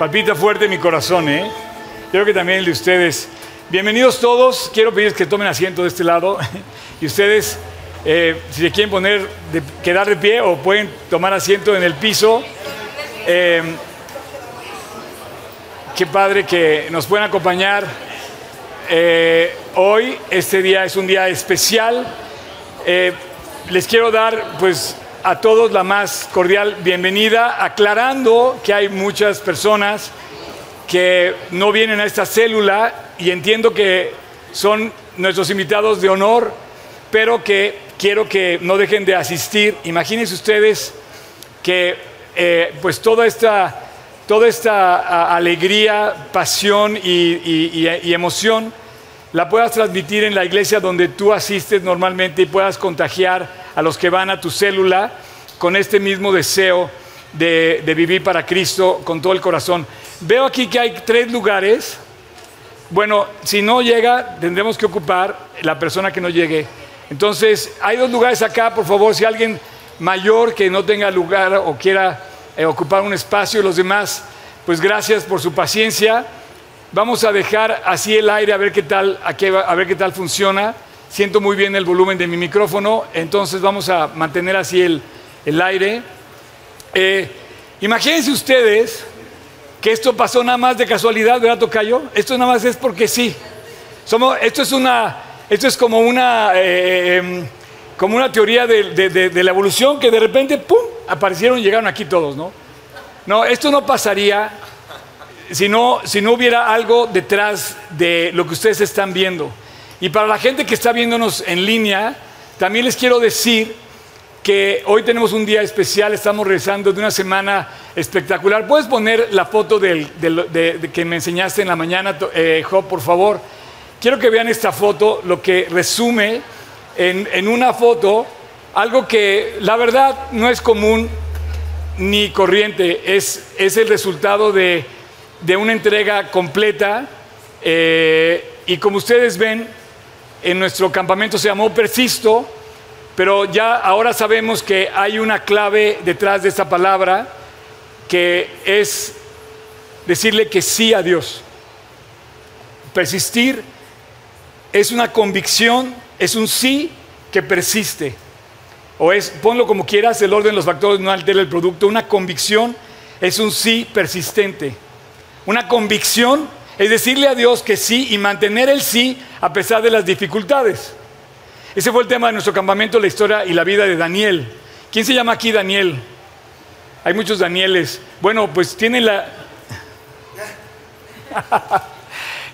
Palpita fuerte mi corazón, ¿eh? Creo que también el de ustedes. Bienvenidos todos. Quiero pedirles que tomen asiento de este lado. Y ustedes, eh, si se quieren poner, quedar de pie o pueden tomar asiento en el piso. Eh, qué padre que nos puedan acompañar. Eh, hoy, este día es un día especial. les quiero dar, pues, a todos la más cordial bienvenida, aclarando que hay muchas personas que no vienen a esta célula y entiendo que son nuestros invitados de honor, pero que quiero que no dejen de asistir. Imagínense ustedes que eh, pues toda esta, toda esta alegría, pasión y emoción la puedas transmitir en la iglesia donde tú asistes normalmente y puedas contagiar a los que van a tu célula con este mismo deseo de, vivir para Cristo con todo el corazón. Veo aquí que hay tres lugares. Bueno, si no llega, tendremos que ocupar la persona que no llegue. Entonces, hay dos lugares acá, por favor, si alguien mayor que no tenga lugar o quiera eh, ocupar un espacio, los demás, pues gracias por su paciencia. Vamos a dejar así el aire a ver qué tal, a ver qué tal funciona. Siento muy bien el volumen de mi micrófono, entonces vamos a mantener así el, aire. Eh, imagínense ustedes que esto pasó nada más de casualidad, ¿verdad, Tocayo? Esto nada más es porque sí. Somos, esto, es una, esto es como una, eh, em, como una teoría de, la evolución que de repente, ¡pum!, aparecieron y llegaron aquí todos, ¿no? No, esto no pasaría si no, si no hubiera algo detrás de lo que ustedes están viendo. Y para la gente que está viéndonos en línea, también les quiero decir que hoy tenemos un día especial, estamos regresando de una semana espectacular. ¿Puedes poner la foto del, de, que me enseñaste en la mañana, eh, Job, por favor? Quiero que vean esta foto, lo que resume en, en una foto algo que la verdad no es común ni corriente, es, es el resultado de, una entrega completa. Eh, y como ustedes ven, en nuestro campamento se llamó Persisto, pero ya ahora sabemos que hay una clave detrás de esta palabra que es decirle que sí a Dios. Persistir es una convicción, es un sí que persiste. O es, ponlo como quieras, el orden de los factores no altera el producto. Una convicción es un sí persistente. Una convicción es decirle a Dios que sí y mantener el sí a pesar de las dificultades. Ese fue el tema de nuestro campamento, la historia y la vida de Daniel. ¿Quién se llama aquí Daniel? Hay muchos Danieles. Bueno, pues tienen la...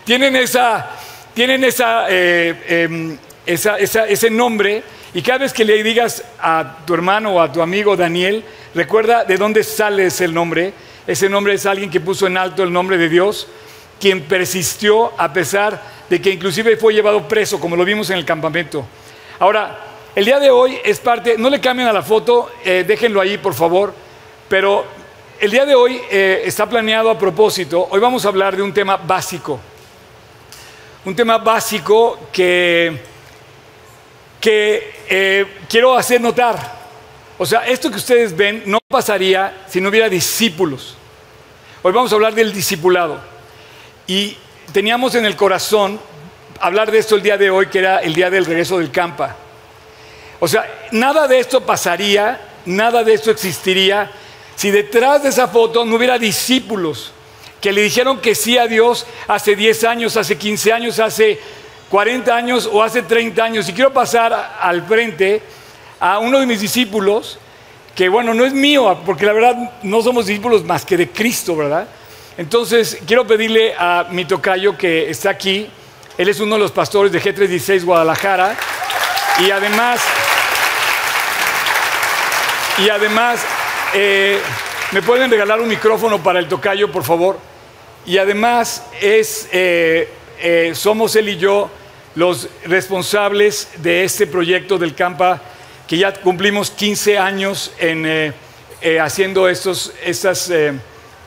tienen esa, tienen esa, eh, em, esa, ese nombre y cada vez que le digas a tu hermano o a tu amigo Daniel, recuerda de dónde sale ese nombre. Ese nombre es alguien que puso en alto el nombre de Dios quien persistió a pesar de que inclusive fue llevado preso, como lo vimos en el campamento. Ahora, el día de hoy es parte, no le cambien a la foto, eh, déjenlo ahí por favor, pero el día de hoy eh, está planeado a propósito, hoy vamos a hablar de un tema básico, un tema básico que, eh, quiero hacer notar. O sea, esto que ustedes ven no pasaría si no hubiera discípulos. Hoy vamos a hablar del discipulado. Y teníamos en el corazón hablar de esto el día de hoy, que era el día del regreso del campa. O sea, nada de esto pasaría, nada de esto existiría si detrás de esa foto no hubiera discípulos que le dijeron que sí a Dios hace 10 años, hace 15 años, hace 40 años o hace 30 años. Y quiero pasar al frente a uno de mis discípulos, que bueno, no es mío, porque la verdad no somos discípulos más que de Cristo, ¿verdad? Entonces, quiero pedirle a mi tocayo que está aquí. Él es uno de los pastores de G316 Guadalajara. Y además, y además, eh, ¿me pueden regalar un micrófono para el tocayo, por favor? Y además, es, eh, eh, somos él y yo los responsables de este proyecto del Campa, que ya cumplimos 15 años en, haciendo estos, estas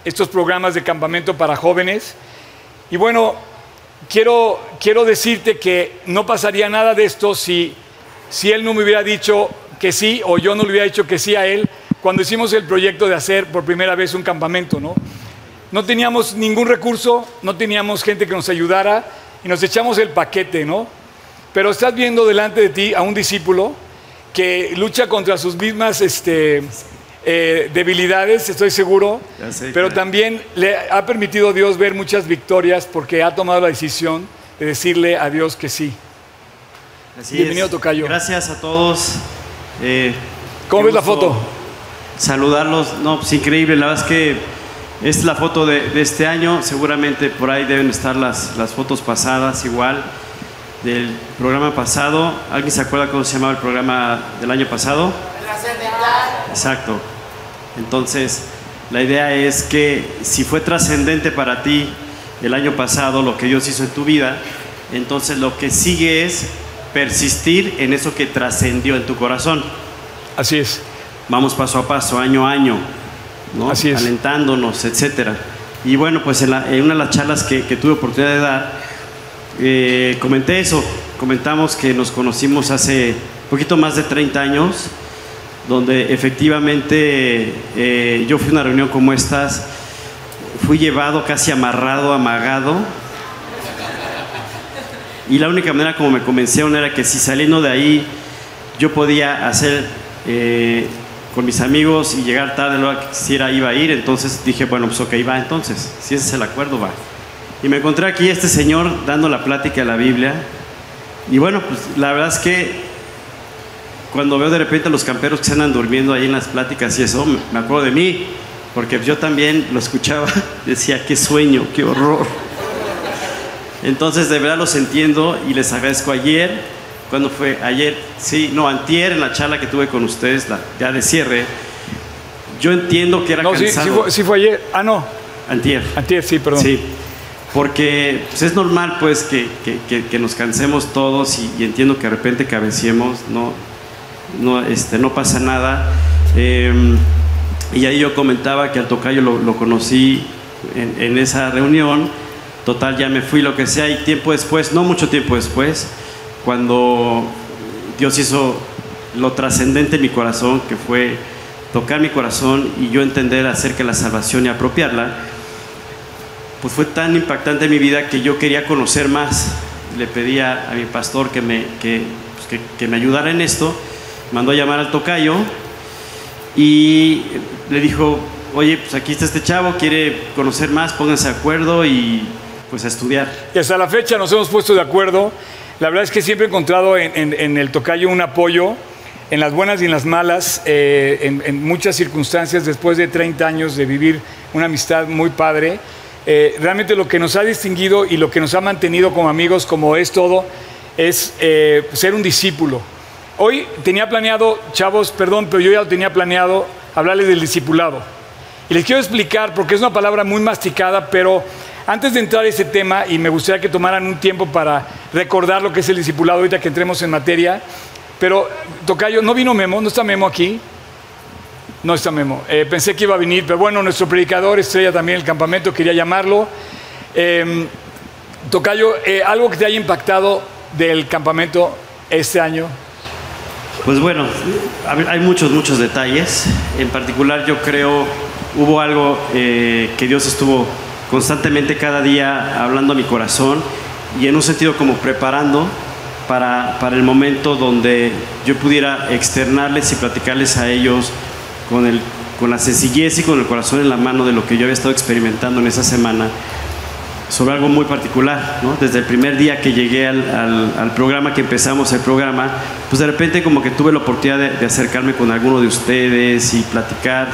estos programas de campamento para jóvenes. Y bueno, quiero, quiero decirte que no pasaría nada de esto si, si él no me hubiera dicho que sí o yo no le hubiera dicho que sí a él cuando hicimos el proyecto de hacer por primera vez un campamento, ¿no? no teníamos ningún recurso, no teníamos gente que nos ayudara y nos echamos el paquete, ¿no? Pero estás viendo delante de ti a un discípulo que lucha contra sus mismas este, eh, debilidades, estoy seguro, pero también le ha permitido a Dios ver muchas victorias porque ha tomado la decisión de decirle a Dios que sí. Bienvenido, Tocayo. Gracias a todos. Eh, ¿Cómo ves la foto? Saludarlos. No, pues increíble. La verdad es que esta es la foto de, este año. Seguramente por ahí deben estar las, las fotos pasadas igual del programa pasado. ¿Alguien se acuerda cómo se llamaba el programa del año pasado? Exacto. Entonces, la idea es que si fue trascendente para ti el año pasado lo que Dios hizo en tu vida, entonces lo que sigue es persistir en eso que trascendió en tu corazón. Así es. Vamos paso a paso, año a año, ¿no? Así es. alentándonos, etcétera. Y bueno, pues en, una de las charlas que, tuve oportunidad de dar, eh, comenté eso. Comentamos que nos conocimos hace poquito más de 30 años, donde efectivamente eh, yo fui a una reunión como estas, fui llevado casi amarrado, amagado, y la única manera como me convencieron era que si saliendo de ahí yo podía hacer eh, con mis amigos y llegar tarde lo que quisiera iba a ir, entonces dije, bueno, pues ok, va entonces, si ese es el acuerdo, va. Y me encontré aquí este señor dando la plática de la Biblia. Y bueno, pues la verdad es que cuando veo de repente a los camperos que se andan durmiendo ahí en las pláticas y eso, me acuerdo de mí, porque yo también lo escuchaba, decía, qué sueño, qué horror. Entonces, de verdad los entiendo y les agradezco ayer, cuando fue ayer, sí, no, antier en la charla que tuve con ustedes, ya de cierre, yo entiendo que era no, cansado. Sí, sí, fue, ayer, ah, no. Antier. Antier, sí, perdón. Sí, porque pues, es normal pues que, que, que, nos cansemos todos y, entiendo que de repente cabeciemos, no, no, este, no pasa nada. Em, y ahí yo comentaba que al tocayo lo, conocí en, en esa reunión Total, ya me fui, lo que sea, y tiempo después, no mucho tiempo después, cuando Dios hizo lo trascendente en mi corazón, que fue tocar mi corazón y yo entender acerca de la salvación y apropiarla, pues fue tan impactante en mi vida que yo quería conocer más. Le pedía a mi pastor que me, que, pues, que, me ayudara en esto, mandó a llamar al tocayo y le dijo, oye, pues aquí está este chavo, quiere conocer más, pónganse de acuerdo y pues a estudiar. Y hasta la fecha nos hemos puesto de acuerdo. La verdad es que siempre he encontrado en, el tocayo un apoyo en las buenas y en las malas, eh, en, muchas circunstancias, después de 30 años de vivir una amistad muy padre. Eh, realmente lo que nos ha distinguido y lo que nos ha mantenido como amigos, como es todo, es eh, ser un discípulo. Hoy tenía planeado, chavos, perdón, pero yo ya lo tenía planeado, hablarles del discipulado. Y les quiero explicar, porque es una palabra muy masticada, pero antes de entrar a ese tema, y me gustaría que tomaran un tiempo para recordar lo que es el discipulado ahorita que entremos en materia, pero Tocayo, ¿no vino Memo? ¿No está Memo aquí? No está Memo. Eh, pensé que iba a venir, pero bueno, nuestro predicador, estrella también el campamento, quería llamarlo. Em, Tocayo, eh, ¿algo que te haya impactado del campamento este año? Pues bueno, hay muchos, muchos detalles. En particular yo creo hubo algo eh, que Dios estuvo constantemente cada día hablando a mi corazón y en un sentido como preparando para, para el momento donde yo pudiera externarles y platicarles a ellos con, el, con la sencillez y con el corazón en la mano de lo que yo había estado experimentando en esa semana sobre algo muy particular, ¿no? Desde el primer día que llegué al, al, programa, que empezamos el programa, pues de repente como que tuve la oportunidad de, de acercarme con alguno de ustedes y platicar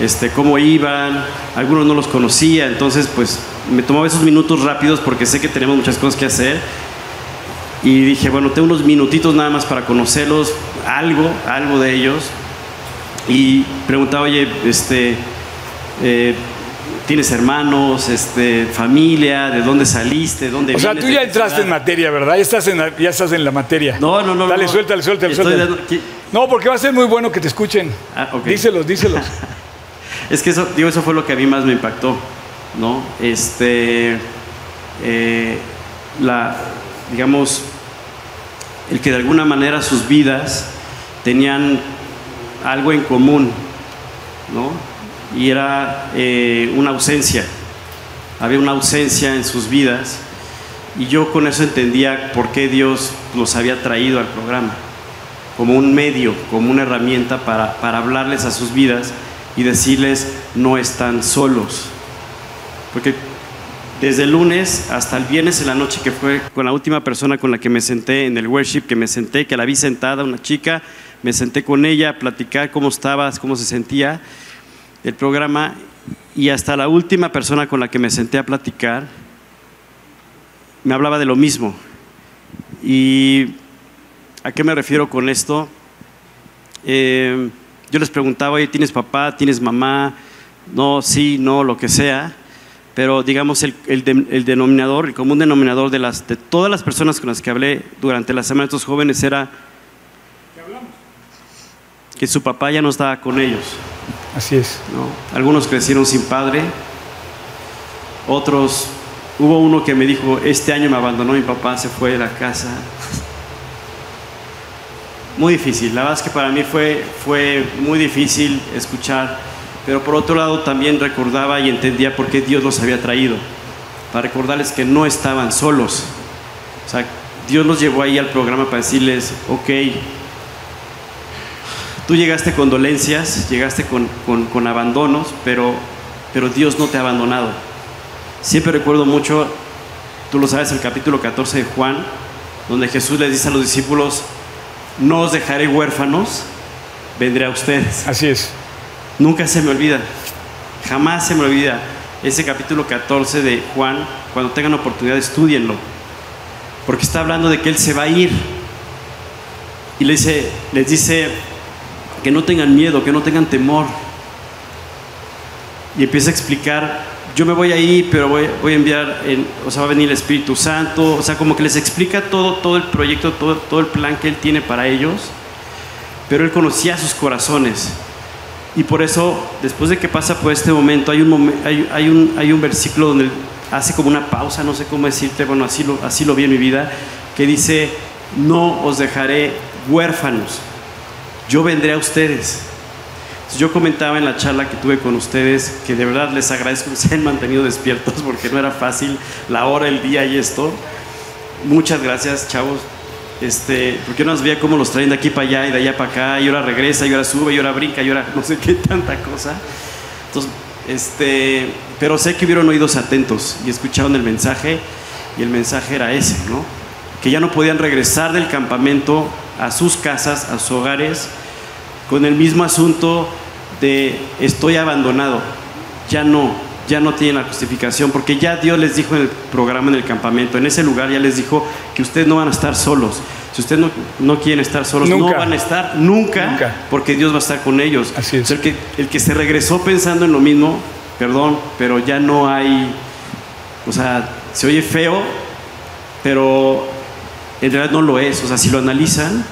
este, cómo iban, algunos no los conocía, entonces pues me tomaba esos minutos rápidos porque sé que tenemos muchas cosas que hacer y dije, bueno, tengo unos minutitos nada más para conocerlos, algo, algo de ellos y preguntaba, oye, este, eh, ¿tienes hermanos, este, familia, de dónde saliste, dónde O sea, tú ya entraste en materia, ¿verdad? Ya estás en la, ya estás en la materia. No, no, no. Dale, no, suéltale, suéltale, suéltale. No, porque va a ser muy bueno que te escuchen. Ah, Díselos, díselos. Es que eso, digo, eso fue lo que a mí más me impactó, ¿no? Este, eh, la, digamos, el que de alguna manera sus vidas tenían algo en común, ¿no? Y era eh, una ausencia. Había una ausencia en sus vidas y yo con eso entendía por qué Dios los había traído al programa, como un medio, como una herramienta para, para hablarles a sus vidas y decirles no están solos. Porque desde el lunes hasta el viernes en la noche, que fue con la última persona con la que me senté en el worship, que me senté, que la vi sentada, una chica, me senté con ella a platicar cómo estaba, cómo se sentía el programa, y hasta la última persona con la que me senté a platicar, me hablaba de lo mismo. ¿Y a qué me refiero con esto? Eh, yo les preguntaba, oye, ¿tienes papá? ¿Tienes mamá? No, sí, no, lo que sea pero digamos el, el, denominador, el común denominador de, las, de todas las personas con las que hablé durante la semana de estos jóvenes era que su papá ya no estaba con ellos. Así es. Algunos crecieron sin padre, otros, hubo uno que me dijo, este año me abandonó mi papá, se fue de la casa. Muy difícil, la verdad es que para mí fue, fue muy difícil escuchar pero por otro lado también recordaba y entendía por qué Dios los había traído, para recordarles que no estaban solos. O sea, Dios los llevó ahí al programa para decirles, ok, tú llegaste con dolencias, llegaste con, con, abandonos, pero, pero Dios no te ha abandonado. Siempre recuerdo mucho, tú lo sabes, el capítulo 14 de Juan, donde Jesús les dice a los discípulos, no os dejaré huérfanos, vendré a ustedes. Así es. Nunca se me olvida, jamás se me olvida ese capítulo 14 de Juan. Cuando tengan oportunidad, estudienlo, porque está hablando de que Él se va a ir. Y les dice, les dice que no tengan miedo, que no tengan temor. Y empieza a explicar, yo me voy a ir, pero voy, voy a enviar, o sea, va a venir el Espíritu Santo, o sea, como que les explica todo, todo el proyecto, todo, todo el plan que Él tiene para ellos. Pero Él conocía sus corazones. Y por eso, después de que pasa por este momento, hay un, hay, un, hay un versículo donde hace como una pausa, no sé cómo decirte, bueno, así lo, así lo vi en mi vida, que dice, no os dejaré huérfanos, yo vendré a ustedes. Yo comentaba en la charla que tuve con ustedes que de verdad les agradezco que se hayan mantenido despiertos porque no era fácil la hora, el día y esto. Muchas gracias, chavos. Este, porque uno nos veía cómo los traen de aquí para allá y de allá para acá, y ahora regresa, y ahora sube, y ahora brinca, y ahora no sé qué tanta cosa. Entonces, este, pero sé que hubieron oídos atentos y escucharon el mensaje, y el mensaje era ese, ¿no? Que ya no podían regresar del campamento a sus casas, a sus hogares, con el mismo asunto de estoy abandonado. Ya no, ya no tienen la justificación, porque ya Dios les dijo en el programa, en el campamento, en ese lugar ya les dijo que ustedes no van a estar solos. Si ustedes no, no quieren estar solos, no van a estar nunca, porque Dios va a estar con ellos. Así es. el, que, el que se regresó pensando en lo mismo, perdón, pero ya no hay, o sea, se oye feo, pero en realidad no lo es. O sea, si lo analizan,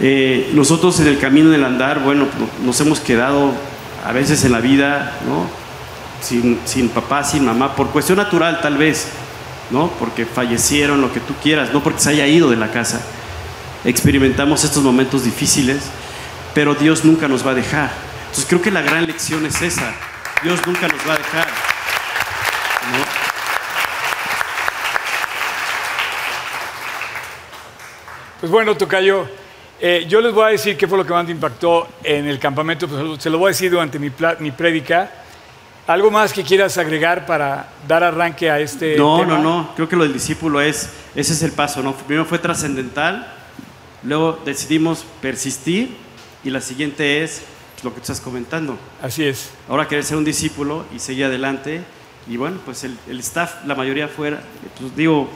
eh, nosotros en el camino del andar, bueno, nos hemos quedado a veces en la vida, ¿no? sin, papá, sin mamá, por cuestión natural tal vez, ¿no? Porque fallecieron, lo que tú quieras, no porque se haya ido de la casa. Experimentamos estos momentos difíciles, pero Dios nunca nos va a dejar. Entonces creo que la gran lección es esa. Dios nunca nos va a dejar. Pues bueno, Tocayo, eh, yo les voy a decir qué fue lo que más me impactó en el campamento, pues se lo voy a decir durante mi, mi prédica. ¿Algo más que quieras agregar para dar arranque a este no, tema? No, no, creo que lo del discípulo es, ese es el paso, ¿no? Primero fue trascendental, luego decidimos persistir y la siguiente es lo que tú estás comentando. Así es. Ahora querer ser un discípulo y seguir adelante y bueno, pues el, staff, la mayoría fuera, pues digo,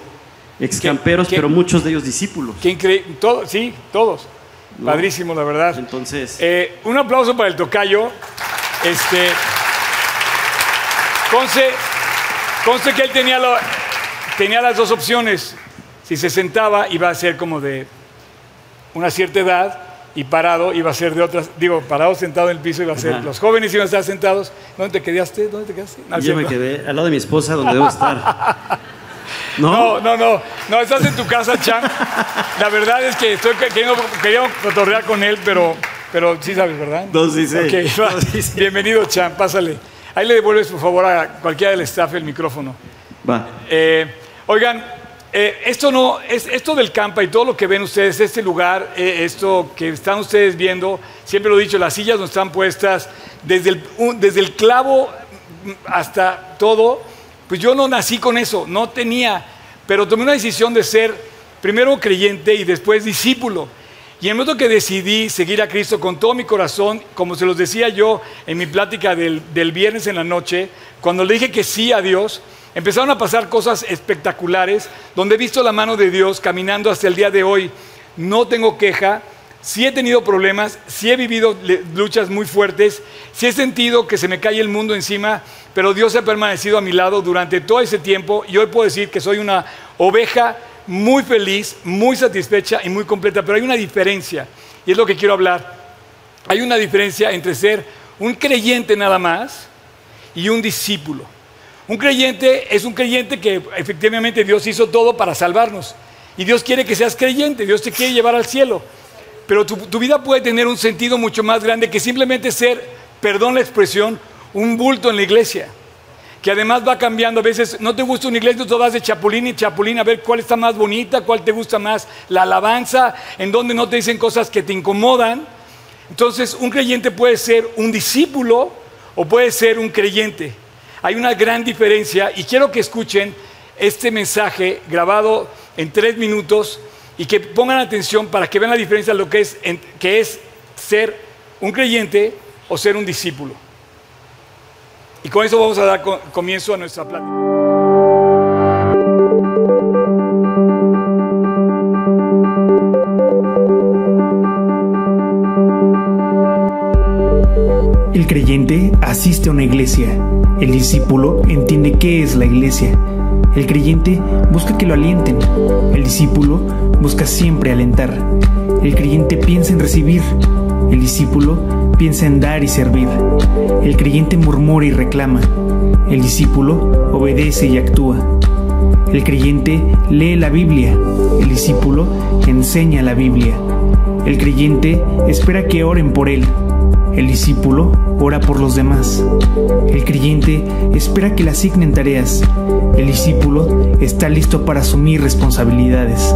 ex camperos, pero muchos de ellos discípulos. ¿Quién cree? Todo, sí, todos. Padrísimo, la verdad. Entonces. Eh, un aplauso para el tocayo. Este. Conste, conste que él tenía, tenía las dos opciones. Si se sentaba, iba a ser como de una cierta edad y parado iba a ser de otras, digo, parado sentado en el piso iba a ser, los jóvenes iban a estar sentados. ¿Dónde te quedaste? ¿Dónde te quedaste? Yo me quedé al lado de mi esposa donde debo estar. ¿No? no, no, no, estás en tu casa, Chan. La verdad es que estoy queriendo, quería fotorrear con él, pero Pero sí sabes, ¿verdad? No, sí sé. Ok, va. No, sí sé. Bienvenido, Chan, pásale. Ahí le devuelves, por favor, a cualquiera del staff el micrófono. Va. Eh, oigan, eh, esto no, es, esto del campa y todo lo que ven ustedes, este lugar, eh, esto que están ustedes viendo, siempre lo he dicho, las sillas donde están puestas, desde el, un- desde el clavo hasta todo, pues yo no nací con eso, no tenía, pero tomé una decisión de ser primero creyente y después discípulo. Y en el momento que decidí seguir a Cristo con todo mi corazón, como se los decía yo en mi plática del, del viernes en la noche, cuando le dije que sí a Dios, empezaron a pasar cosas espectaculares, donde he visto la mano de Dios caminando hasta el día de hoy. No tengo queja, sí he tenido problemas, sí he vivido luchas muy fuertes, sí he sentido que se me cae el mundo encima, pero Dios ha permanecido a mi lado durante todo ese tiempo y hoy puedo decir que soy una oveja muy feliz, muy satisfecha y muy completa, pero hay una diferencia y es lo que quiero hablar. Hay una diferencia entre ser un creyente nada más y un discípulo. Un creyente es un creyente que efectivamente Dios hizo todo para salvarnos. Y Dios quiere que seas creyente, Dios te quiere llevar al cielo. Pero tu, vida puede tener un sentido mucho más grande que simplemente ser, perdón la expresión, un bulto en la iglesia. Que además va cambiando. A veces no te gusta una iglesia, tú vas de chapulín y chapulín a ver cuál está más bonita, cuál te gusta más, la alabanza, en donde no te dicen cosas que te incomodan. Entonces, un creyente puede ser un discípulo o puede ser un creyente. Hay una gran diferencia y quiero que escuchen este mensaje grabado en tres minutos y que pongan atención para que vean la diferencia de lo que es, que es ser un creyente o ser un discípulo. Y con eso vamos a dar co- comienzo a nuestra plática. El creyente asiste a una iglesia. El discípulo entiende qué es la iglesia. El creyente busca que lo alienten. El discípulo busca siempre alentar. El creyente piensa en recibir. El discípulo piensa en dar y servir. El creyente murmura y reclama. El discípulo obedece y actúa. El creyente lee la Biblia. El discípulo enseña la Biblia. El creyente espera que oren por él. El discípulo ora por los demás. El creyente espera que le asignen tareas. El discípulo está listo para asumir responsabilidades.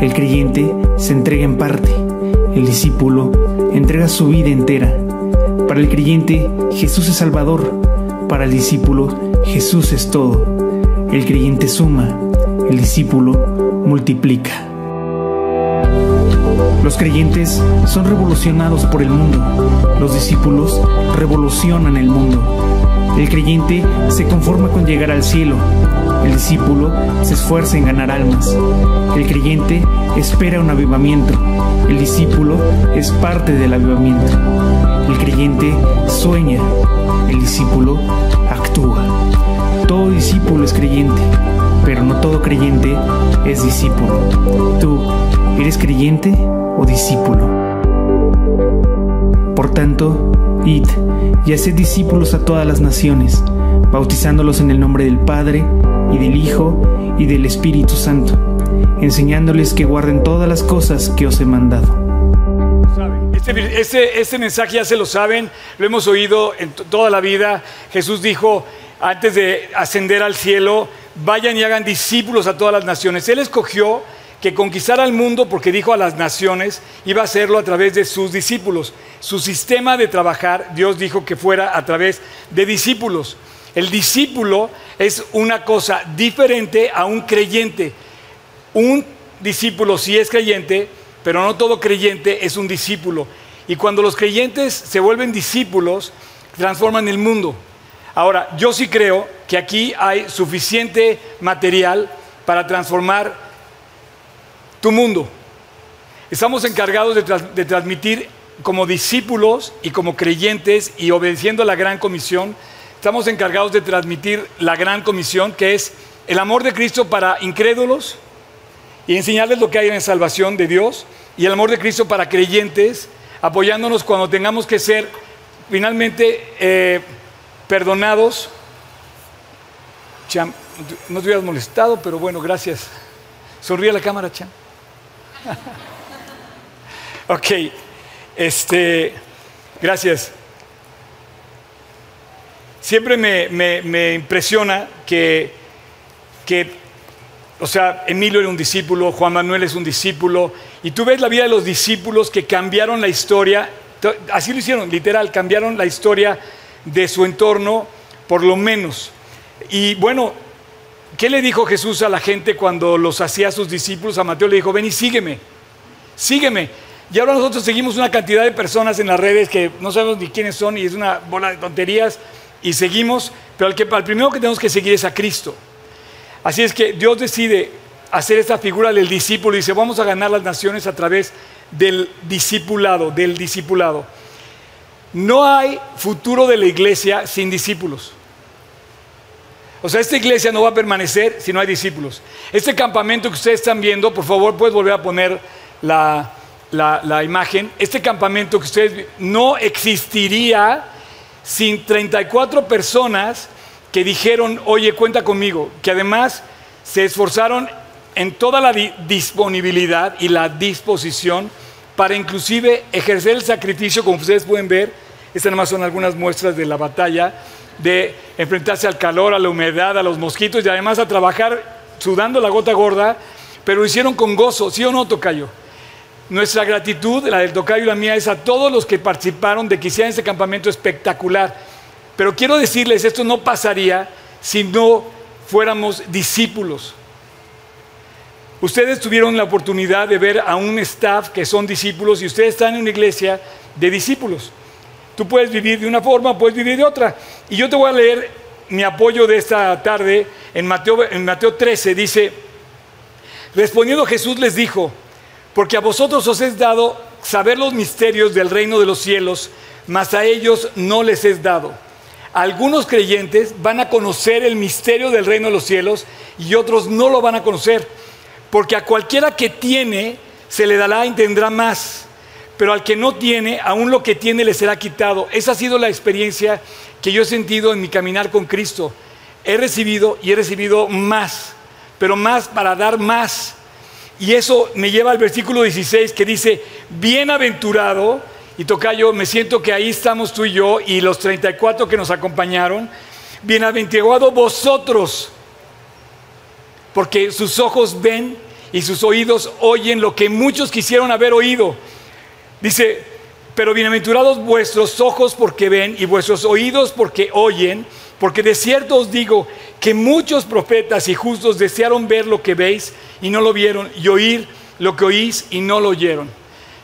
El creyente se entrega en parte. El discípulo entrega su vida entera. Para el creyente, Jesús es Salvador. Para el discípulo, Jesús es todo. El creyente suma. El discípulo multiplica. Los creyentes son revolucionados por el mundo. Los discípulos revolucionan el mundo. El creyente se conforma con llegar al cielo. El discípulo se esfuerza en ganar almas. El creyente espera un avivamiento. El discípulo es parte del avivamiento. El creyente sueña. El discípulo actúa. Todo discípulo es creyente, pero no todo creyente es discípulo. ¿Tú eres creyente o discípulo? Por tanto, id y haced discípulos a todas las naciones, bautizándolos en el nombre del Padre, y del Hijo, y del Espíritu Santo, enseñándoles que guarden todas las cosas que os he mandado. Este, este- mensaje ya se lo saben, lo hemos oído en to- toda la vida. Jesús dijo antes de ascender al cielo, vayan y hagan discípulos a todas las naciones. Él escogió que conquistara al mundo porque dijo a las naciones, iba a hacerlo a través de sus discípulos. Su sistema de trabajar, Dios dijo que fuera a través de discípulos. El discípulo es una cosa diferente a un creyente. Un discípulo sí es creyente, pero no todo creyente es un discípulo. Y cuando los creyentes se vuelven discípulos, transforman el mundo. Ahora, yo sí creo que aquí hay suficiente material para transformar tu mundo. Estamos encargados de, transmitir como discípulos y como creyentes y obedeciendo a la gran comisión, estamos encargados de transmitir la gran comisión que es el amor de Cristo para incrédulos, y enseñarles lo que hay en la salvación de Dios y el amor de Cristo para creyentes, apoyándonos cuando tengamos que ser finalmente eh, perdonados. Cham, no te hubieras molestado, pero bueno, gracias. Sonríe a la cámara, Cham. ok. Este, gracias. Siempre me, me- me impresiona que, que, o sea, Emilio era un discípulo, Juan Manuel es un discípulo, y tú ves la vida de los discípulos que cambiaron la historia, to- así lo hicieron, literal, cambiaron la historia de su entorno, por lo menos. Y bueno, ¿qué le dijo Jesús a la gente cuando los hacía sus discípulos? A Mateo le dijo, ven y sígueme, sígueme. Y ahora nosotros seguimos una cantidad de personas en las redes que no sabemos ni quiénes son y es una bola de tonterías y seguimos, pero al, que, al primero que tenemos que seguir es a Cristo. Así es que Dios decide hacer esta figura del discípulo y dice, vamos a ganar las naciones a través del discipulado, del discipulado. No hay futuro de la iglesia sin discípulos. O sea, esta iglesia no va a permanecer si no hay discípulos. Este campamento que ustedes están viendo, por favor, puedes volver a poner la, la- imagen. Este campamento que ustedes no existiría sin 34 personas que dijeron, oye, cuenta conmigo, que además se esforzaron en toda la di- disponibilidad y la disposición para inclusive ejercer el sacrificio, como ustedes pueden ver, estas nada más son algunas muestras de la batalla, de enfrentarse al calor, a la humedad, a los mosquitos y además a trabajar sudando la gota gorda, pero lo hicieron con gozo, ¿sí o no, Tocayo? Nuestra gratitud, la del Tocayo y la mía, es a todos los que participaron de que hicieran este campamento espectacular. Pero quiero decirles, esto no pasaría si no fuéramos discípulos. Ustedes tuvieron la oportunidad de ver a un staff que son discípulos y ustedes están en una iglesia de discípulos. Tú puedes vivir de una forma, puedes vivir de otra. Y yo te voy a leer mi apoyo de esta tarde en Mateo, en Mateo 13. Dice, respondiendo Jesús les dijo, porque a vosotros os es dado saber los misterios del reino de los cielos, mas a ellos no les es dado. Algunos creyentes van a conocer el misterio del reino de los cielos y otros no lo van a conocer, porque a cualquiera que tiene se le dará y tendrá más, pero al que no tiene, aún lo que tiene le será quitado. Esa ha sido la experiencia que yo he sentido en mi caminar con Cristo. He recibido y he recibido más, pero más para dar más. Y eso me lleva al versículo 16 que dice, bienaventurado, y Tocayo, me siento que ahí estamos tú y yo y los 34 que nos acompañaron, bienaventurado vosotros, porque sus ojos ven y sus oídos oyen lo que muchos quisieron haber oído. Dice, pero bienaventurados vuestros ojos porque ven y vuestros oídos porque oyen, porque de cierto os digo que muchos profetas y justos desearon ver lo que veis y no lo vieron, y oír lo que oís y no lo oyeron.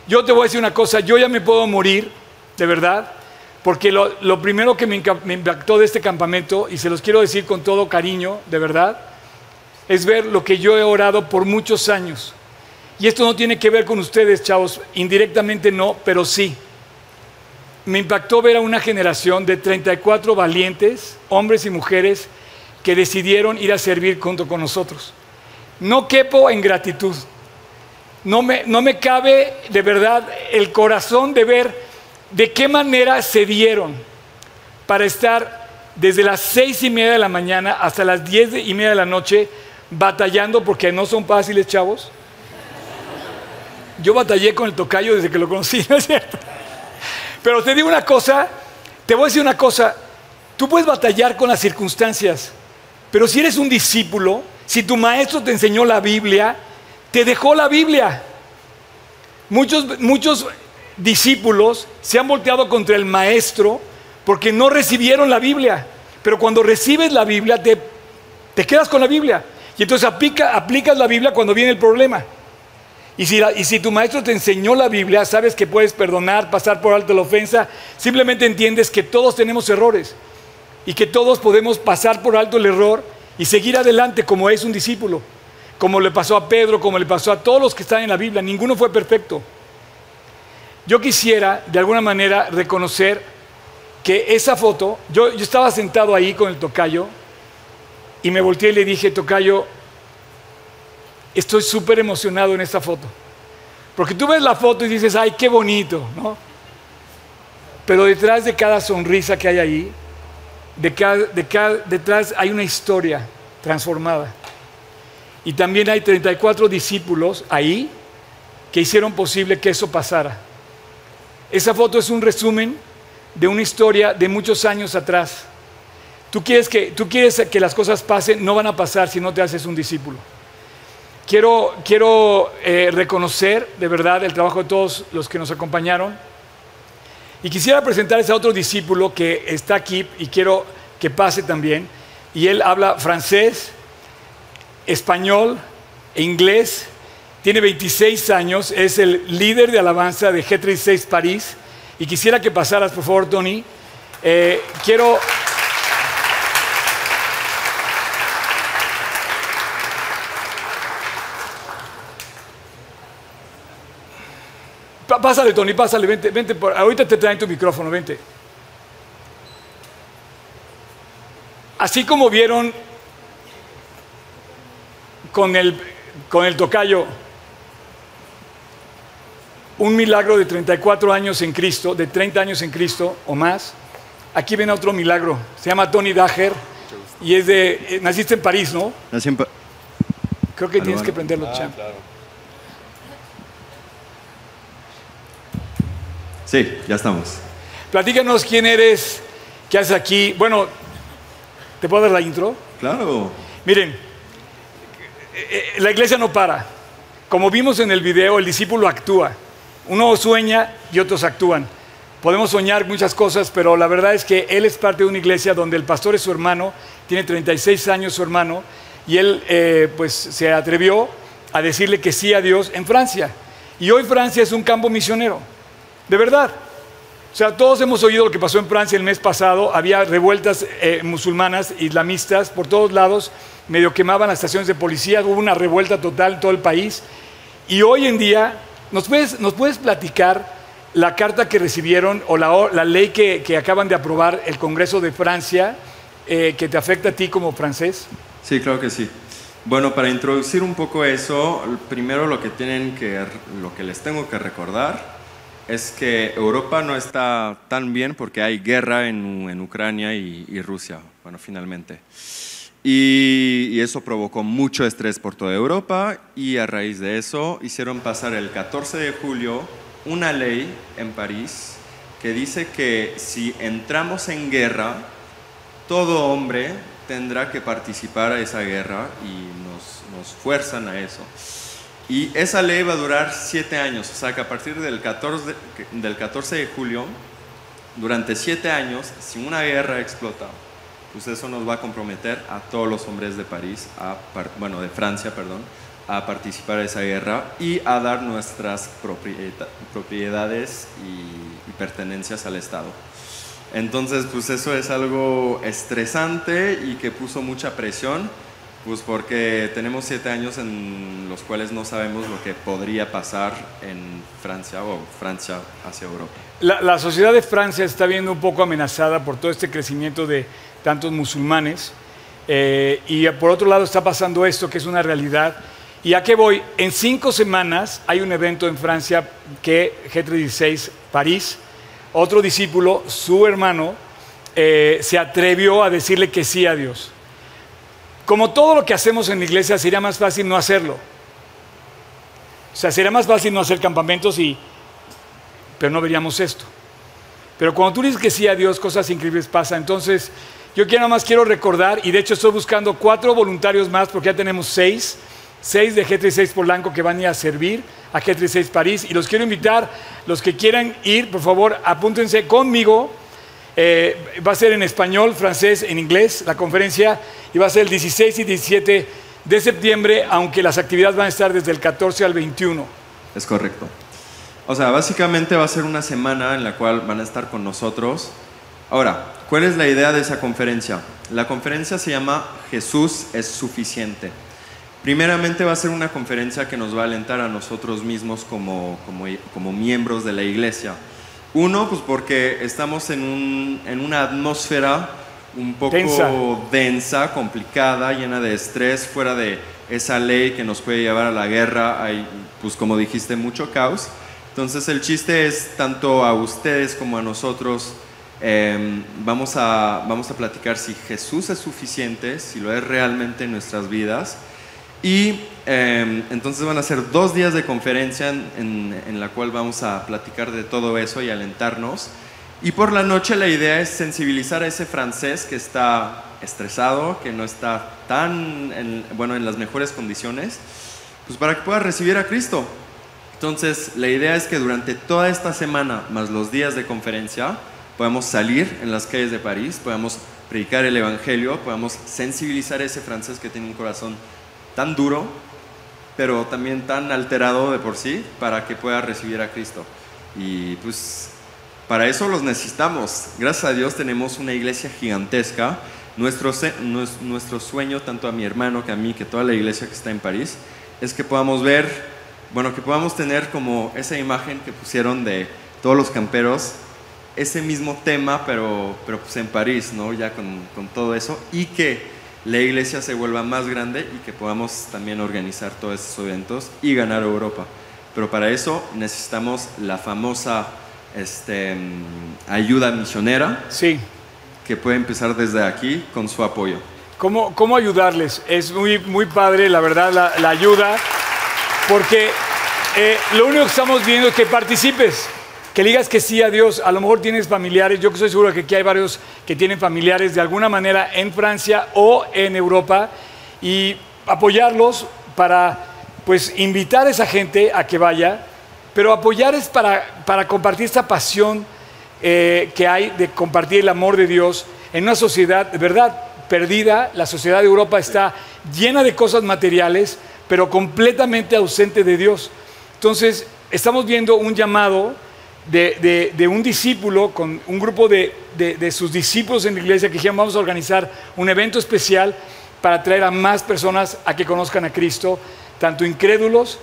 Yo te voy a decir una cosa, yo ya me puedo morir, de verdad, porque lo, primero que me impactó de este campamento, y se los quiero decir con todo cariño, de verdad, es ver lo que yo he orado por muchos años. Y esto no tiene que ver con ustedes, chavos, indirectamente no, pero sí. Me impactó ver a una generación de 34 valientes, hombres y mujeres, que decidieron ir a servir junto con nosotros. No quepo en gratitud. No me, no me cabe de verdad el corazón de ver de qué manera se dieron para estar desde las seis y media de la mañana hasta las diez y media de la noche batallando porque no son fáciles, chavos. Yo batallé con el tocayo desde que lo conocí, ¿no es cierto? Pero te digo una cosa, te voy a decir una cosa, tú puedes batallar con las circunstancias, pero si eres un discípulo, si tu maestro te enseñó la Biblia, te dejó la Biblia. Muchos, muchos discípulos se han volteado contra el maestro porque no recibieron la Biblia. Pero cuando recibes la Biblia, te, te quedas con la Biblia. Y entonces aplica, aplicas la Biblia cuando viene el problema. Y si, tu maestro te enseñó la Biblia, sabes que puedes perdonar, pasar por alto la ofensa, simplemente entiendes que todos tenemos errores y que todos podemos pasar por alto el error y seguir adelante como es un discípulo, como le pasó a Pedro, como le pasó a todos los que están en la Biblia, ninguno fue perfecto. Yo quisiera de alguna manera reconocer que esa foto, yo, yo estaba sentado ahí con el tocayo y me volteé y le dije, tocayo, estoy súper emocionado en esta foto. Porque tú ves la foto y dices, ay, qué bonito, ¿no? Pero detrás de cada sonrisa que hay ahí, detrás hay una historia transformada. Y también hay 34 discípulos ahí que hicieron posible que eso pasara. Esa foto es un resumen de una historia de muchos años atrás. Tú quieres que las cosas pasen, no van a pasar si no te haces un discípulo. Quiero, quiero eh, reconocer de verdad el trabajo de todos los que nos acompañaron. Y quisiera presentarles a otro discípulo que está aquí y quiero que pase también. Y él habla francés, español e inglés. Tiene 26 años, es el líder de alabanza de G36 París. Y quisiera que pasaras, por favor, Tony. Eh, quiero... Pásale, Tony, pásale, vente, vente. Por, ahorita te traen tu micrófono, vente. Así como vieron con el, con el tocayo un milagro de 34 años en Cristo, de 30 años en Cristo o más, aquí viene otro milagro. Se llama Tony Dager y es de. Eh, naciste en París, ¿no? Nací en Pa- Creo que tienes que prenderlo, Ah, champ. Sí, ya estamos. Platícanos quién eres, qué haces aquí. Bueno, ¿te puedo dar la intro? Claro. Miren, eh, eh, la iglesia no para. Como vimos en el video, el discípulo actúa. Uno sueña y otros actúan. Podemos soñar muchas cosas, pero la verdad es que él es parte de una iglesia donde el pastor es su hermano, tiene 36 años su hermano, y él eh, pues se atrevió a decirle que sí a Dios en Francia. Y hoy Francia es un campo misionero, de verdad. O sea, todos hemos oído lo que pasó en Francia el mes pasado. Había revueltas eh, musulmanas, islamistas, por todos lados. Medio quemaban las estaciones de policía. Hubo una revuelta total en todo el país. Y hoy en día, ¿nos puedes, nos puedes platicar la carta que recibieron o la, ley que, que acaban de aprobar el Congreso de Francia eh, que te afecta a ti como francés? Sí, claro que sí. Bueno, para introducir un poco eso, primero lo que tienen que, lo que les tengo que recordar es que Europa no está tan bien porque hay guerra en, en Ucrania y, Rusia, bueno, finalmente. Y, y eso provocó mucho estrés por toda Europa y a raíz de eso hicieron pasar el 14 de julio una ley en París que dice que si entramos en guerra, todo hombre tendrá que participar a esa guerra y nos, nos fuerzan a eso. Y esa ley va a durar siete años, o sea que a partir del 14 de, del 14 de julio, durante siete años, si una guerra explota, pues eso nos va a comprometer a todos los hombres de París, a bueno, de Francia, perdón, a participar a esa guerra y a dar nuestras propiedades y, y pertenencias al Estado. Entonces, pues eso es algo estresante y que puso mucha presión, pues porque tenemos siete años en los cuales no sabemos lo que podría pasar en Francia o Francia hacia Europa. La, la sociedad de Francia está viendo un poco amenazada por todo este crecimiento de tantos musulmanes. eh, y por otro lado está pasando esto, que es una realidad. ¿Y a qué voy? En cinco semanas hay un evento en Francia que G36 París, otro discípulo, su hermano, eh, se atrevió a decirle que sí a Dios. Como todo lo que hacemos en la iglesia, sería más fácil no hacerlo. O sea, sería más fácil no hacer campamentos y pero no veríamos esto. Pero cuando tú dices que sí a Dios, cosas increíbles pasan. Entonces, yo quiero, más quiero recordar, y de hecho estoy buscando cuatro voluntarios más, porque ya tenemos seis, seis de G36 Polanco que van a ir a servir a G36 París, y los quiero invitar, los que quieran ir, por favor, apúntense conmigo. Eh, va a ser en español, francés, en inglés, la conferencia, y va a ser el 16 y 17 de septiembre, aunque las actividades van a estar desde el 14 al 21. Es correcto. O sea, básicamente va a ser una semana en la cual van a estar con nosotros. Ahora, ¿cuál es la idea de esa conferencia? La conferencia se llama Jesús es suficiente. Primeramente va a ser una conferencia que nos va a alentar a nosotros mismos como, como, como miembros de la iglesia. Uno, pues porque estamos en, un- en una atmósfera un poco Tensa. densa, complicada, llena de estrés, fuera de esa ley que nos puede llevar a la guerra, hay, pues como dijiste, mucho caos. Entonces el chiste es tanto a ustedes como a nosotros, eh, vamos, a, vamos a platicar si Jesús es suficiente, si lo es realmente en nuestras vidas, Y eh, entonces van a ser dos días de conferencia en, la cual vamos a platicar de todo eso y alentarnos. Y por la noche la idea es sensibilizar a ese francés que está estresado, que no está tan, en, bueno, en las mejores condiciones, pues para que pueda recibir a Cristo. Entonces, la idea es que durante toda esta semana, más los días de conferencia, podamos salir en las calles de París, podamos predicar el Evangelio, podamos sensibilizar a ese francés que tiene un corazón tan duro, pero también tan alterado de por sí, para que pueda recibir a Cristo. Y pues para eso los necesitamos. Gracias a Dios tenemos una iglesia gigantesca. Nuestro, nuestro sueño, tanto a mi hermano que a mí, que toda la iglesia que está en París, es que podamos ver, bueno, que podamos tener como esa imagen que pusieron de todos los camperos, ese mismo tema, pero, pero pues en París, ¿no? Ya con, con todo eso, y que la iglesia se vuelva más grande y que podamos también organizar todos esos eventos y ganar Europa. Pero para eso necesitamos la famosa este, ayuda misionera. Sí. Que puede empezar desde aquí con su apoyo. ¿Cómo, cómo ayudarles? Es muy, muy padre, la verdad, la, la ayuda, porque eh, lo único que estamos viendo es que participes, que digas que sí a Dios. A lo mejor tienes familiares, yo estoy seguro que aquí hay varios que tienen familiares de alguna manera en Francia o en Europa, y apoyarlos para pues invitar a esa gente a que vaya pero apoyar es para, para compartir esta pasión eh, que hay de compartir el amor de Dios en una sociedad de verdad perdida. La sociedad de Europa está llena de cosas materiales, pero completamente ausente de Dios. Entonces, estamos viendo un llamado de, de, un discípulo con un grupo de, de, sus discípulos en la iglesia que dijeron vamos a organizar un evento especial para traer a más personas a que conozcan a Cristo, tanto incrédulos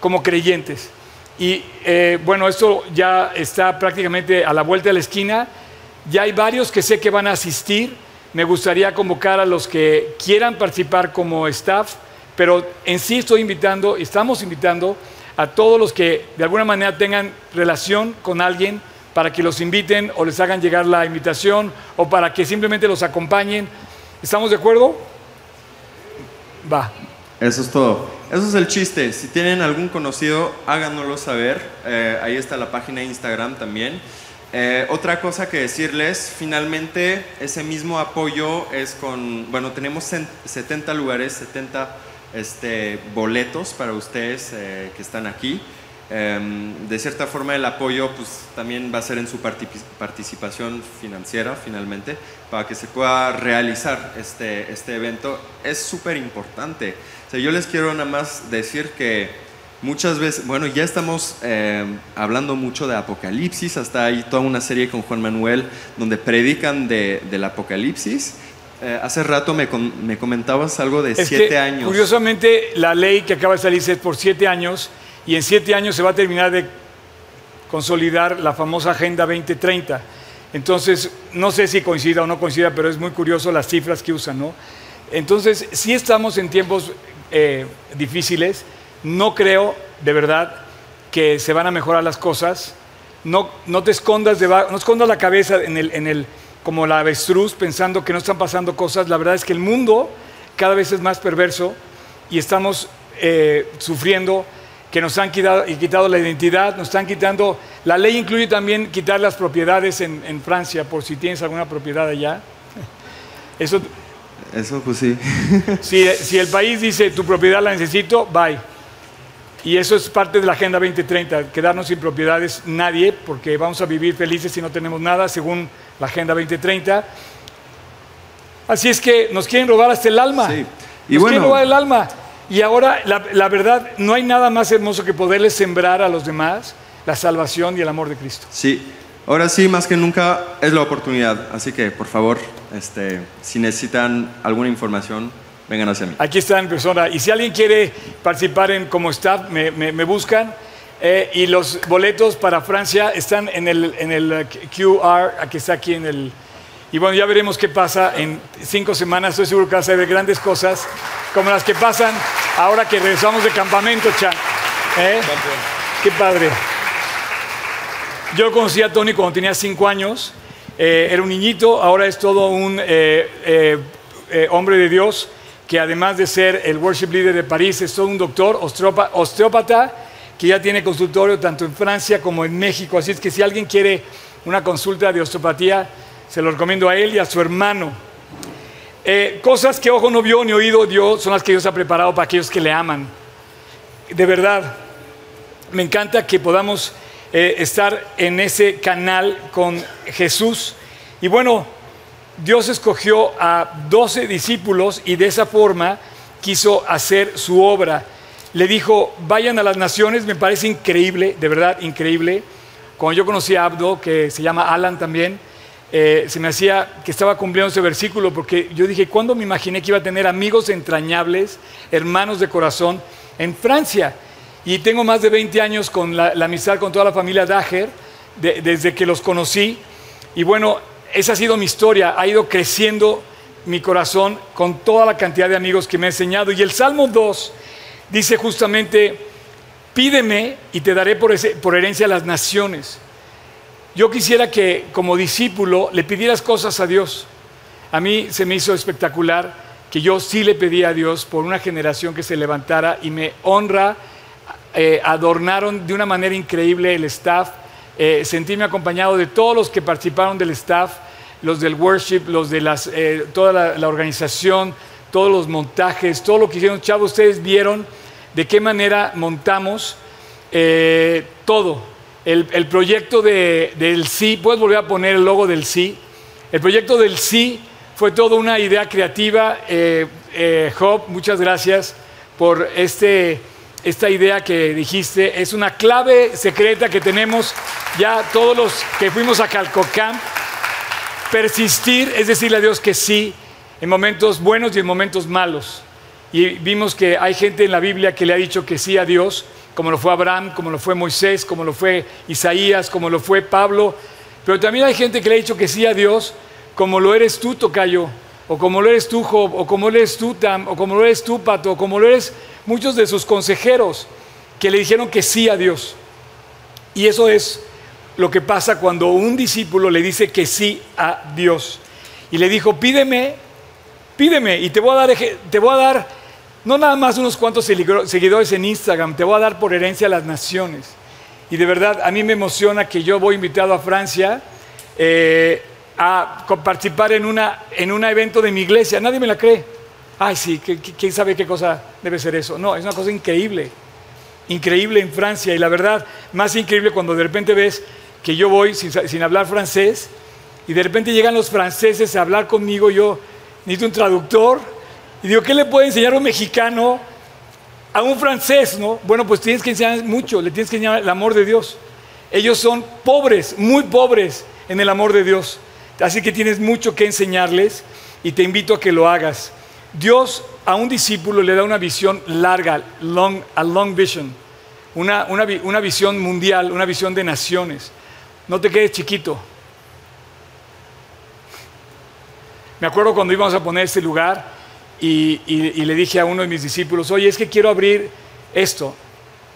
como creyentes. Y eh, bueno, esto ya está prácticamente a la vuelta de la esquina. Ya hay varios que sé que van a asistir. Me gustaría convocar a los que quieran participar como staff, pero en sí estoy invitando, estamos invitando a todos los que de alguna manera tengan relación con alguien para que los inviten o les hagan llegar la invitación o para que simplemente los acompañen. ¿Estamos de acuerdo? Va. Eso es todo. Eso es el chiste. Si tienen algún conocido, háganoslo saber. Eh, ahí está la página de Instagram también. Eh, otra cosa que decirles, finalmente ese mismo apoyo es con, bueno, tenemos 70 lugares, 70 este, boletos para ustedes eh, que están aquí. Em, de cierta forma el apoyo pues, también va a ser en su participación financiera finalmente para que se pueda realizar este, este evento. Es súper importante. O sea, yo les quiero nada más decir que muchas veces, bueno, ya estamos em, hablando mucho de Apocalipsis, hasta hay toda una serie con Juan Manuel donde predican de, del Apocalipsis. Eh, hace rato me, me, comentabas algo de siete años. Curiosamente, la ley que acaba de salir es por siete años y en siete años se va a terminar de consolidar la famosa Agenda 2030. Entonces, no sé si coincida o no coincida, pero es muy curioso las cifras que usan, ¿no? Entonces, si estamos en tiempos eh, difíciles, no creo, de verdad, que se van a mejorar las cosas. No, no te escondas, no escondas la cabeza en el, en el, como la avestruz pensando que no están pasando cosas. La verdad es que el mundo cada vez es más perverso y estamos eh, sufriendo que nos han quitado, quitado, la identidad, nos están quitando, la ley incluye también quitar las propiedades en, Francia, por si tienes alguna propiedad allá. Eso, Eso pues sí. Si, si el país dice tu propiedad la necesito, bye. Y eso es parte de la Agenda 2030, quedarnos sin propiedades nadie, porque vamos a vivir felices si no tenemos nada, según la Agenda 2030. Así es que nos quieren robar hasta el alma. Sí. Y nos bueno, quieren robar el alma. Y ahora, la, verdad, no hay nada más hermoso que poderles sembrar a los demás la salvación y el amor de Cristo. Sí, ahora sí, más que nunca, es la oportunidad. Así que, por favor, este, si necesitan alguna información, vengan hacia mí. Aquí está en persona. Y si alguien quiere participar en como staff, me, buscan. Eh, y los boletos para Francia están en el, en el QR, aquí está aquí en el... Y bueno, ya veremos qué pasa en cinco semanas. Estoy seguro que va a ser grandes cosas como las que pasan ahora que regresamos de campamento, Chan. ¿Eh? Qué padre. Yo conocí a Tony cuando tenía cinco años. Eh, era un niñito, ahora es todo un eh, hombre de Dios. Que además de ser el worship leader de París, es todo un doctor, osteópata, que ya tiene consultorio tanto en Francia como en México. Así es que si alguien quiere una consulta de osteopatía, se lo recomiendo a él y a su hermano. Eh, cosas que ojo no vio ni oído dio son las que Dios ha preparado para aquellos que le aman. De verdad, me encanta que podamos eh, estar en ese canal con Jesús. Y bueno, Dios escogió a doce discípulos y de esa forma quiso hacer su obra. Le dijo, vayan a las naciones, me parece increíble, de verdad increíble. Cuando yo conocí a Abdo, que se llama Alan también, eh, se me hacía que estaba cumpliendo ese versículo, porque yo dije, ¿cuándo me imaginé que iba a tener amigos entrañables, hermanos de corazón, en Francia? Y tengo más de 20 años con la, amistad con toda la familia Dager, desde que los conocí. Y bueno, esa ha sido mi historia, ha ido creciendo mi corazón con toda la cantidad de amigos que me ha enseñado. Y el Salmo 2 dice justamente, pídeme y te daré por, herencia a las naciones. Yo quisiera que como discípulo le pidieras cosas a Dios. A mí se me hizo espectacular que yo sí le pedí a Dios por una generación que se levantara y me honra. Eh, adornaron de una manera increíble el staff. Eh, sentirme acompañado de todos los que participaron del staff, los del worship, los de las, eh, toda la, organización, todos los montajes, todo lo que hicieron. Chavos, ustedes vieron de qué manera montamos todo el, proyecto del sí, puedes volver a poner el logo del sí. El proyecto del sí fue toda una idea creativa. Eh, eh, Job, muchas gracias por este, esta idea que dijiste. Es una clave secreta que tenemos ya todos los que fuimos a Calcocamp. Persistir es decirle a Dios que sí en momentos buenos y en momentos malos. Y vimos que hay gente en la Biblia que le ha dicho que sí a Dios como lo fue Abraham, como lo fue Moisés, como lo fue Isaías, como lo fue Pablo. Pero también hay gente que le ha dicho que sí a Dios, como lo eres tú, Tocayo, o como lo eres tú, Job, o como lo eres tú, Tam, o como lo eres tú, Pato, o como lo eres muchos de sus consejeros que le dijeron que sí a Dios. Y eso es lo que pasa cuando un discípulo le dice que sí a Dios. Y le dijo, pídeme, pídeme, y te voy a dar, te voy a dar no nada más unos cuantos seguidores en Instagram, te voy a dar por herencia a las naciones. Y de verdad, a mí me emociona que yo voy invitado a Francia eh, a participar en un en un evento de mi iglesia. Nadie me la cree. Ay, sí, ¿quién sabe qué cosa debe ser eso? No, es una cosa increíble. Increíble en Francia. Y la verdad, más increíble cuando de repente ves que yo voy sin, hablar francés y de repente llegan los franceses a hablar conmigo. Yo necesito un traductor y digo, ¿qué le puede enseñar un mexicano a un francés? ¿no? Bueno, pues tienes que enseñar mucho, le tienes que enseñar el amor de Dios. Ellos son pobres, muy pobres en el amor de Dios. Así que tienes mucho que enseñarles y te invito a que lo hagas. Dios a un discípulo le da una visión larga, a long vision, una, una, una visión mundial, una visión de naciones. No te quedes chiquito. Me acuerdo cuando íbamos a poner este lugar, y, le dije a uno de mis discípulos, oye, es que quiero abrir esto.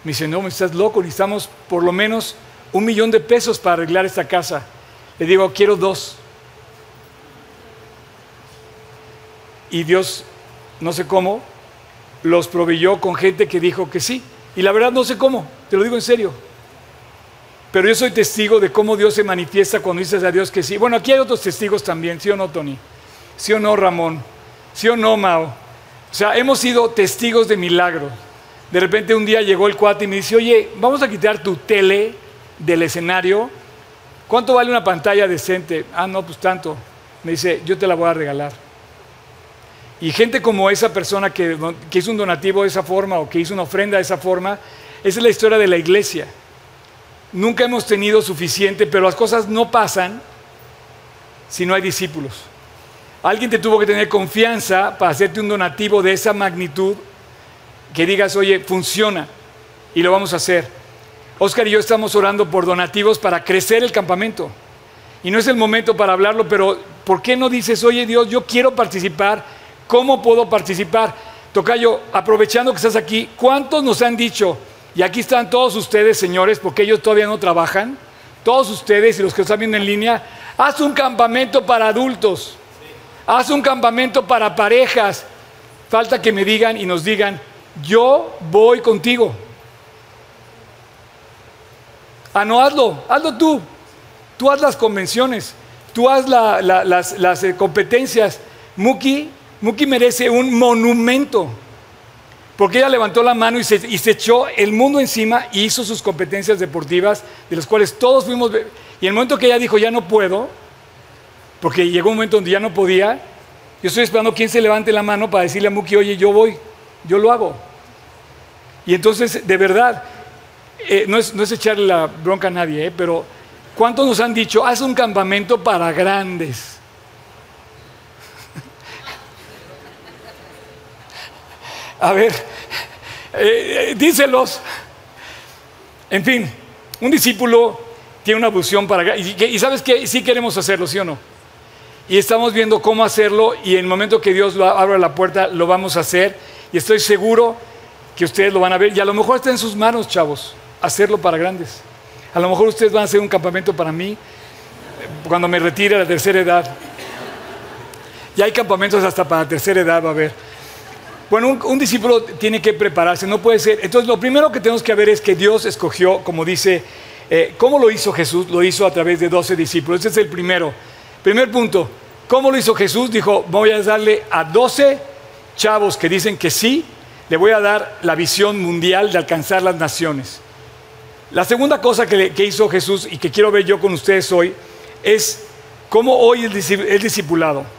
Me dice, no, me estás loco, necesitamos por lo menos un millón de pesos para arreglar esta casa. Le digo, quiero dos. Y Dios, no sé cómo, los proveyó con gente que dijo que sí. Y la verdad no sé cómo, te lo digo en serio. Pero yo soy testigo de cómo Dios se manifiesta cuando dices a Dios que sí. Bueno, aquí hay otros testigos también, ¿sí o no, Tony? ¿Sí o no, Ramón? ¿Sí o no, Mao? O sea, hemos sido testigos de milagros. De repente un día llegó el cuate y me dice, oye, vamos a quitar tu tele del escenario. ¿Cuánto vale una pantalla decente? Ah, no, pues tanto. Me dice, yo te la voy a regalar. Y gente como esa persona que, que hizo un donativo de esa forma o que hizo una ofrenda de esa forma, esa es la historia de la iglesia. Nunca hemos tenido suficiente, pero las cosas no pasan si no hay discípulos. Alguien te tuvo que tener confianza para hacerte un donativo de esa magnitud, que digas, oye, funciona y lo vamos a hacer. Oscar y yo estamos orando por donativos para crecer el campamento. Y no es el momento para hablarlo, pero ¿por qué no dices, oye Dios, yo quiero participar? ¿Cómo puedo participar? Tocayo, aprovechando que estás aquí, ¿cuántos nos han dicho? Y aquí están todos ustedes, señores, porque ellos todavía no trabajan. Todos ustedes y los que están viendo en línea, haz un campamento para adultos haz un campamento para parejas. Falta que me digan y nos digan, yo voy contigo. Ah, no, hazlo, hazlo tú. Tú haz las convenciones, tú haz las, eh, competencias. Muki, Muki merece un monumento. Porque ella levantó la mano y se, echó el mundo encima y hizo sus competencias deportivas, de las cuales todos fuimos. Y el momento que ella dijo, ya no puedo, porque llegó un momento donde ya no podía, yo estoy esperando quién se levante la mano para decirle a Muki, oye, yo voy, yo lo hago. Y entonces, de verdad, eh, no, es, no, es, echarle la bronca a nadie, eh, pero ¿cuántos nos han dicho, haz un campamento para grandes? A ver, eh, díselos. En fin, un discípulo tiene una ablución para... Y, y sabes que sí queremos hacerlo, ¿sí o no? Y estamos viendo cómo hacerlo y en el momento que Dios abra la puerta lo vamos a hacer. Y estoy seguro que ustedes lo van a ver. Y a lo mejor está en sus manos, chavos, hacerlo para grandes. A lo mejor ustedes van a hacer un campamento para mí cuando me retire a la tercera edad. Y hay campamentos hasta para la tercera edad, va a haber. Bueno, un, discípulo tiene que prepararse, no puede ser. Entonces, lo primero que tenemos que ver es que Dios escogió, como dice, eh, ¿cómo lo hizo Jesús? Lo hizo a través de 12 discípulos. Ese es el primero. Primer punto, ¿cómo lo hizo Jesús? Dijo, voy a darle a 12 chavos que dicen que sí, le voy a dar la visión mundial de alcanzar las naciones. La segunda cosa que, hizo Jesús y que quiero ver yo con ustedes hoy es cómo hoy el discipulado.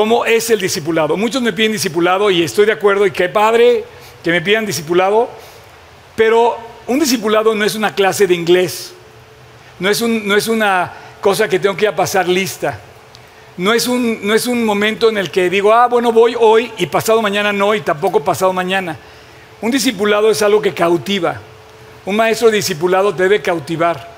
¿Cómo es el discipulado? Muchos me piden discipulado y estoy de acuerdo y qué padre que me pidan discipulado, pero un discipulado no es una clase de inglés, no es, una cosa que tengo que ir a pasar lista. No es, un, momento en el que digo, ah, bueno, voy hoy y pasado mañana no y tampoco pasado mañana. Un discipulado es algo que cautiva. Un maestro discipulado debe cautivar.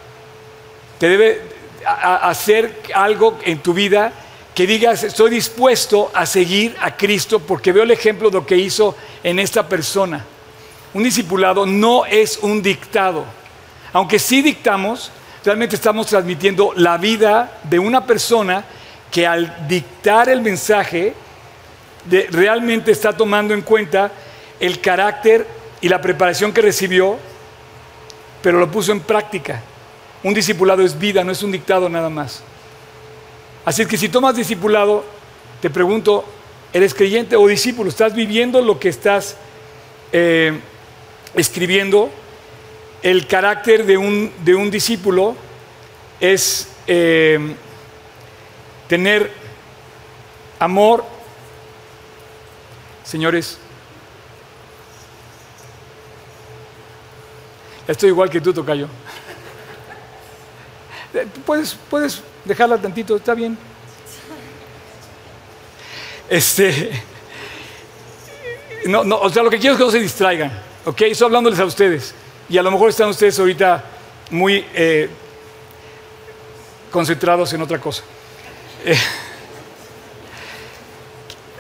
Te debe hacer algo en tu vida que digas, estoy dispuesto a seguir a Cristo porque veo el ejemplo de lo que hizo en esta persona. Un discipulado no es un dictado. Aunque sí dictamos, realmente estamos transmitiendo la vida de una persona que al dictar el mensaje realmente está tomando en cuenta el carácter y la preparación que recibió, pero lo puso en práctica. Un discipulado es vida, no es un dictado nada más. Así que si tomas discipulado, te pregunto, ¿eres creyente o discípulo? ¿Estás viviendo lo que estás eh, escribiendo? El carácter de un, de un discípulo es eh, tener amor. Señores, estoy igual que tú, Tocayo. Puedes, puedes dejarla tantito, está bien. Este, no, no, o sea, lo que quiero es que no se distraigan, ¿ok? Estoy hablándoles a ustedes. Y a lo mejor están ustedes ahorita muy eh, concentrados en otra cosa. Eh,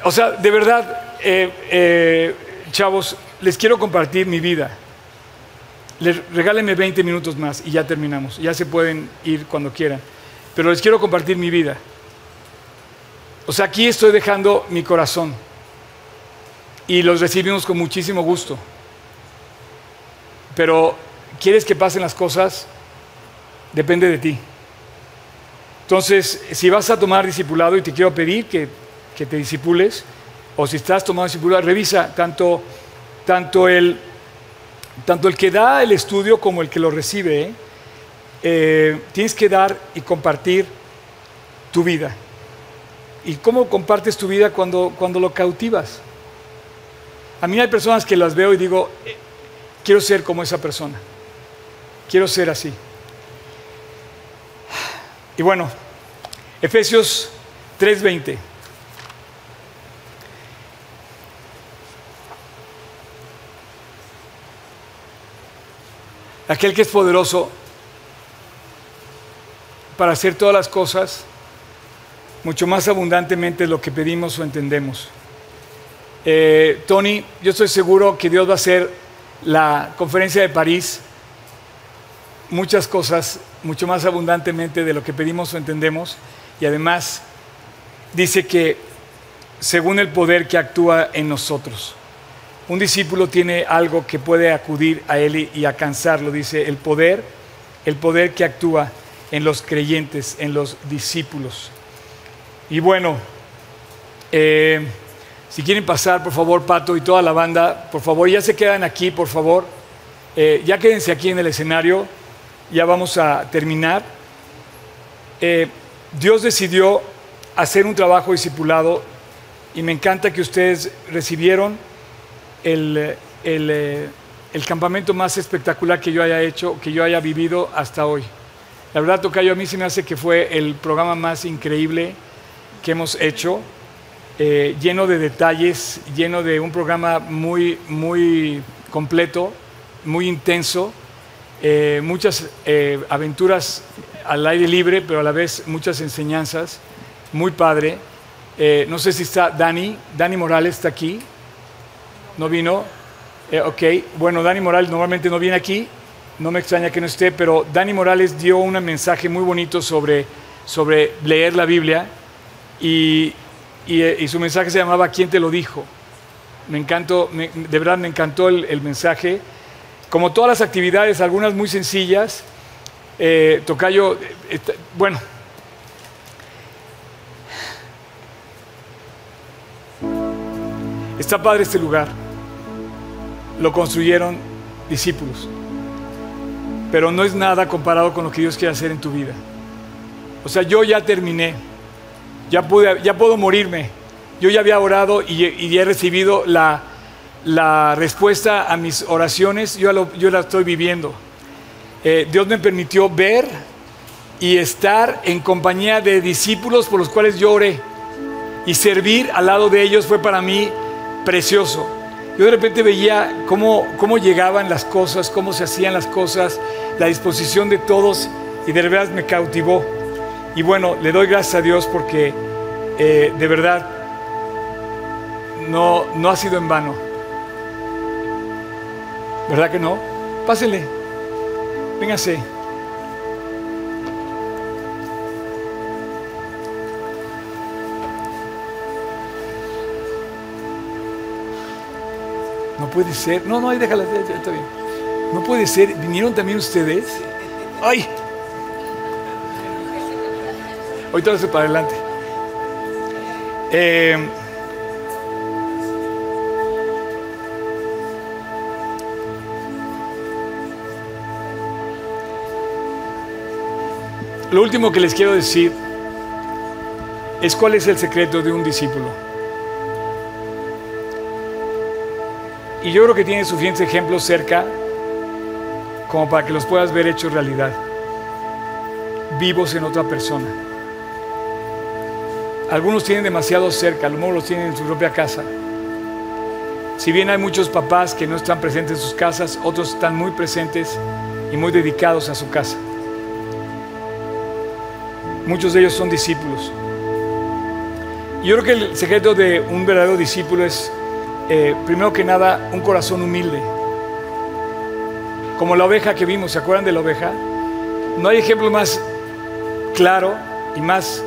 o sea, de verdad, eh, chavos, les quiero compartir mi vida. Les, regálenme 20 minutos más y ya terminamos. Ya se pueden ir cuando quieran pero les quiero compartir mi vida. O sea, aquí estoy dejando mi corazón y los recibimos con muchísimo gusto. Pero quieres que pasen las cosas, depende de ti. Entonces, si vas a tomar discipulado y te quiero pedir que, te disipules, o si estás tomando discipulado, revisa tanto, tanto, el, tanto el que da el estudio como el que lo recibe. ¿eh? Eh, tienes que dar y compartir tu vida. ¿Y cómo compartes tu vida cuando, cuando lo cautivas? A mí hay personas que las veo y digo, eh, quiero ser como esa persona. Quiero ser así. Y bueno, Efesios 3:20. Aquel que es poderoso para hacer todas las cosas mucho más abundantemente de lo que pedimos o entendemos. Eh, Tony, yo estoy seguro que Dios va a hacer la conferencia de París muchas cosas mucho más abundantemente de lo que pedimos o entendemos y además dice que según el poder que actúa en nosotros. Un discípulo tiene algo que puede acudir a él y alcanzarlo, dice, el poder, el poder que actúa en los creyentes, en los discípulos. Y bueno, eh, si quieren pasar, por favor, Pato y toda la banda, por favor, ya se quedan aquí, por favor. Eh, ya quédense aquí en el escenario, ya vamos a terminar. Eh, Dios decidió hacer un trabajo discipulado y me encanta que ustedes recibieron el, el, campamento más espectacular que yo haya hecho, que yo haya vivido hasta hoy. La verdad, Tocayo, a mí se me hace que fue el programa más increíble que hemos hecho, eh, lleno de detalles, lleno de un programa muy, muy completo, muy intenso, eh, muchas eh, aventuras al aire libre, pero a la vez muchas enseñanzas, muy padre. no sé si está Dani, Dani Morales está aquí, no vino. Eh, ok, bueno, Dani Morales normalmente no viene aquí, no me extraña que no esté, pero Dani Morales dio un mensaje muy bonito sobre, sobre leer la Biblia y, y, su mensaje se llamaba ¿Quién te lo dijo? Me encantó, de verdad me encantó el, mensaje. Como todas las actividades, algunas muy sencillas, eh, Tocayo, eh, bueno, está padre este lugar lo construyeron discípulos. Pero no es nada comparado con lo que Dios quiere hacer en tu vida. O sea, yo ya terminé, ya, pude, ya puedo morirme. Yo ya había orado y, he recibido la, respuesta a mis oraciones, yo, yo la estoy viviendo. Eh, Dios me permitió ver y estar en compañía de discípulos por los cuales yo oré. Y servir al lado de ellos fue para mí precioso. Yo de repente veía cómo, cómo llegaban las cosas, cómo se hacían las cosas, la disposición de todos y de verdad me cautivó. Y bueno, le doy gracias a Dios porque eh, de verdad no, no ha sido en vano. ¿Verdad que no? Pásenle. Véngase. Puede ser. No, no, ahí déjala, está bien. No puede ser. ¿Vinieron también ustedes? ¡Ay! Hoy todo para adelante. Eh, lo último que les quiero decir es cuál es el secreto de un discípulo. Y yo creo que tiene suficientes ejemplos cerca como para que los puedas ver hechos realidad, vivos en otra persona. Algunos tienen demasiado cerca, a lo mejor los tienen en su propia casa. Si bien hay muchos papás que no están presentes en sus casas, otros están muy presentes y muy dedicados a su casa. Muchos de ellos son discípulos. Yo creo que el secreto de un verdadero discípulo es eh, primero que nada, un corazón humilde. Como la oveja que vimos, ¿se acuerdan de la oveja? No hay ejemplo más claro y más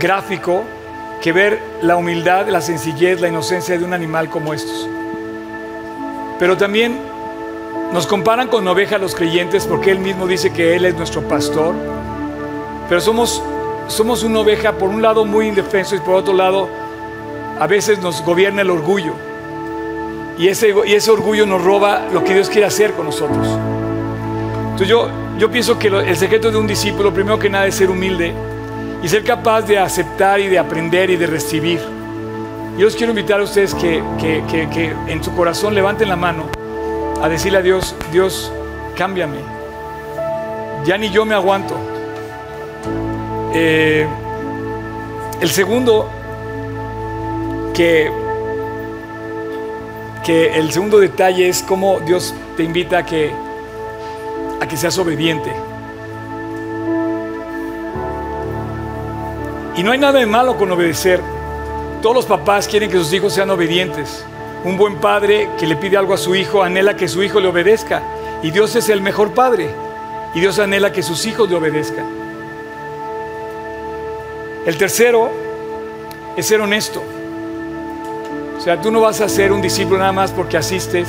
gráfico que ver la humildad, la sencillez, la inocencia de un animal como estos. Pero también nos comparan con oveja los creyentes porque Él mismo dice que Él es nuestro pastor. Pero somos, somos una oveja por un lado muy indefenso y por otro lado a veces nos gobierna el orgullo. Y ese, y ese orgullo nos roba lo que Dios quiere hacer con nosotros. Entonces yo, yo pienso que el secreto de un discípulo, primero que nada, es ser humilde y ser capaz de aceptar y de aprender y de recibir. Yo los quiero invitar a ustedes que, que, en su corazón levanten la mano a decirle a Dios, Dios, cámbiame. Ya ni yo me aguanto. Eh, el segundo que, que el segundo detalle es cómo Dios te invita a que, a que seas obediente. Y no hay nada de malo con obedecer. Todos los papás quieren que sus hijos sean obedientes. Un buen padre que le pide algo a su hijo anhela que su hijo le obedezca. Y Dios es el mejor padre. Y Dios anhela que sus hijos le obedezcan. El tercero es ser honesto. O sea, tú no vas a ser un discípulo nada más porque asistes.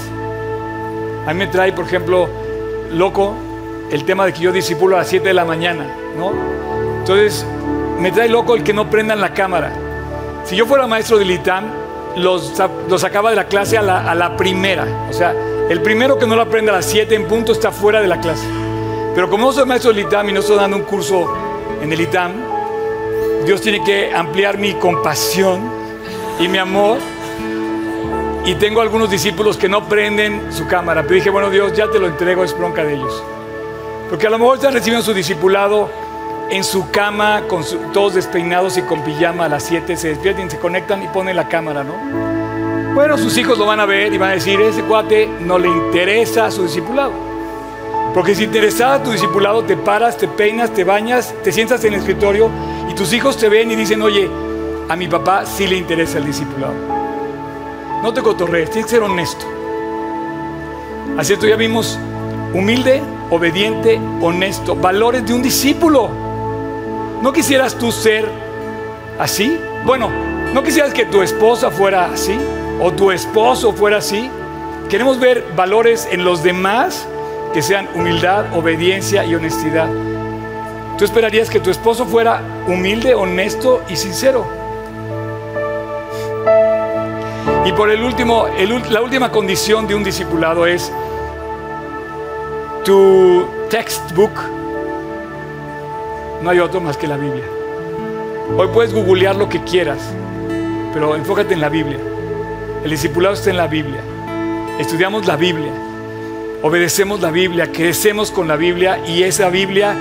A mí me trae, por ejemplo, loco el tema de que yo discipulo a las 7 de la mañana, ¿no? Entonces, me trae loco el que no prendan la cámara. Si yo fuera maestro del ITAM, los, los sacaba de la clase a la, a la primera. O sea, el primero que no la aprende a las 7 en punto está fuera de la clase. Pero como no soy maestro del ITAM y no estoy dando un curso en el ITAM, Dios tiene que ampliar mi compasión y mi amor. Y tengo algunos discípulos que no prenden su cámara. Pero dije, bueno Dios, ya te lo entrego, es bronca de ellos. Porque a lo mejor están recibiendo su discipulado en su cama, con todos despeinados y con pijama a las 7, se despiertan, se conectan y ponen la cámara, ¿no? Bueno, sus hijos lo van a ver y van a decir, ese cuate no le interesa a su discipulado. Porque si interesaba a tu discipulado, te paras, te peinas, te bañas, te sientas en el escritorio y tus hijos te ven y dicen, oye, a mi papá sí le interesa el discipulado. No te cotorrees, tienes que ser honesto. Así esto ya vimos humilde, obediente, honesto, valores de un discípulo. ¿No quisieras tú ser así? Bueno, ¿no quisieras que tu esposa fuera así? ¿O tu esposo fuera así? Queremos ver valores en los demás que sean humildad, obediencia y honestidad. ¿Tú esperarías que tu esposo fuera humilde, honesto y sincero? Y por el último, la última condición de un discipulado es tu textbook. No hay otro más que la Biblia. Hoy puedes googlear lo que quieras, pero enfócate en la Biblia. El discipulado está en la Biblia. Estudiamos la Biblia, obedecemos la Biblia, crecemos con la Biblia y esa Biblia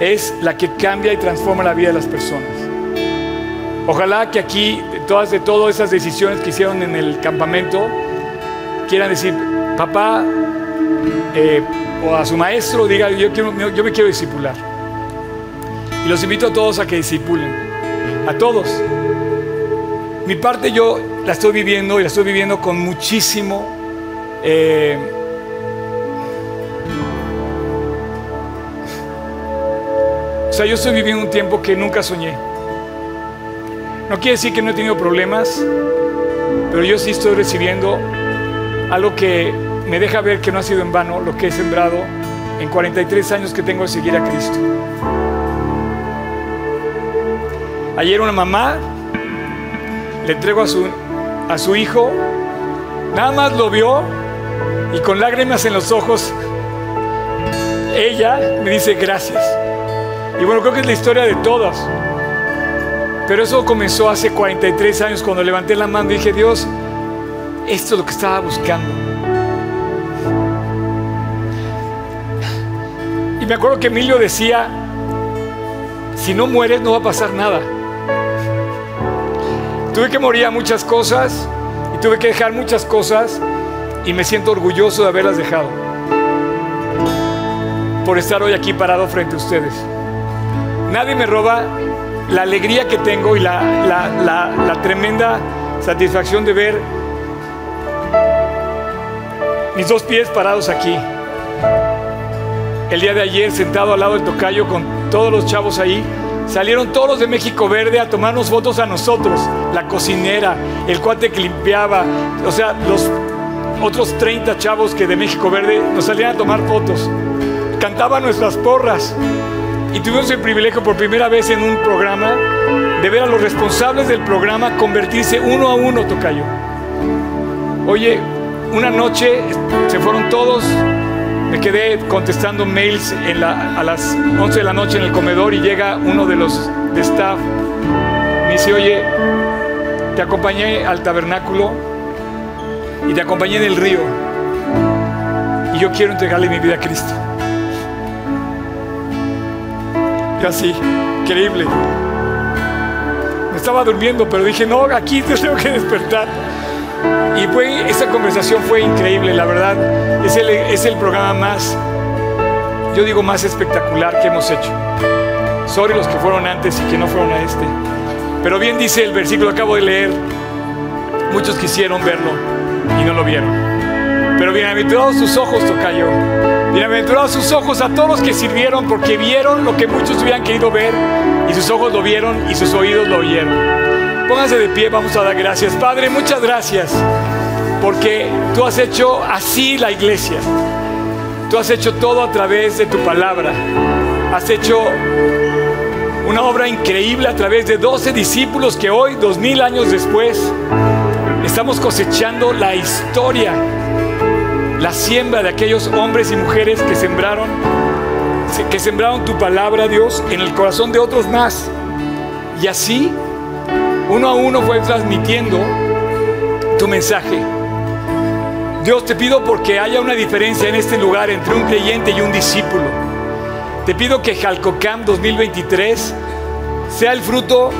es la que cambia y transforma la vida de las personas. Ojalá que aquí, todas, de todas esas decisiones que hicieron en el campamento, quieran decir, papá, eh, o a su maestro, diga, yo, yo me quiero discipular. Y los invito a todos a que discipulen, a todos. Mi parte yo la estoy viviendo y la estoy viviendo con muchísimo... Eh, o sea, yo estoy viviendo un tiempo que nunca soñé. No quiere decir que no he tenido problemas, pero yo sí estoy recibiendo algo que me deja ver que no ha sido en vano lo que he sembrado en 43 años que tengo de seguir a Cristo. Ayer una mamá le entrego a su, a su hijo, nada más lo vio y con lágrimas en los ojos, ella me dice gracias. Y bueno, creo que es la historia de todas. Pero eso comenzó hace 43 años cuando levanté la mano y dije, Dios, esto es lo que estaba buscando. Y me acuerdo que Emilio decía, si no mueres no va a pasar nada. Tuve que morir a muchas cosas y tuve que dejar muchas cosas y me siento orgulloso de haberlas dejado. Por estar hoy aquí parado frente a ustedes. Nadie me roba la alegría que tengo y la, tremenda satisfacción de ver mis dos pies parados aquí. El día de ayer, sentado al lado del tocayo con todos los chavos ahí, salieron todos los de México Verde a tomarnos fotos a nosotros, la cocinera, el cuate que limpiaba, o sea, los otros 30 chavos que de México Verde nos salían a tomar fotos, cantaban nuestras porras. Y tuvimos el privilegio por primera vez en un programa de ver a los responsables del programa convertirse uno a uno, Tocayo. Oye, una noche se fueron todos, me quedé contestando mails a las 11 de la noche en el comedor y llega uno de los de staff. Me dice, oye, te acompañé al tabernáculo y te acompañé en el río. Y yo quiero entregarle mi vida a Cristo. Así, increíble. Me estaba durmiendo, pero dije, no, aquí te tengo que despertar. Y fue, esa conversación fue increíble, la verdad. Es el, es el programa más, yo digo, más espectacular que hemos hecho. Sorry los que fueron antes y que no fueron a este. Pero bien dice el versículo que acabo de leer, muchos quisieron verlo y no lo vieron. Pero bienaventurados sus ojos, Tocayo. Bienaventurados sus ojos a todos los que sirvieron porque vieron lo que muchos hubieran querido ver y sus ojos lo vieron y sus oídos lo oyeron. Pónganse de pie, vamos a dar gracias. Padre, muchas gracias porque tú has hecho así la iglesia. Tú has hecho todo a través de tu palabra. Has hecho una obra increíble a través de 12 discípulos que hoy, dos mil años después, estamos cosechando la historia, la siembra de aquellos hombres y mujeres que sembraron, que sembraron tu palabra, Dios, en el corazón de otros más. Y así, uno a uno fue transmitiendo tu mensaje. Dios, te pido porque haya una diferencia en este lugar entre un creyente y un discípulo. Te pido que Jalcocam 2023 sea el fruto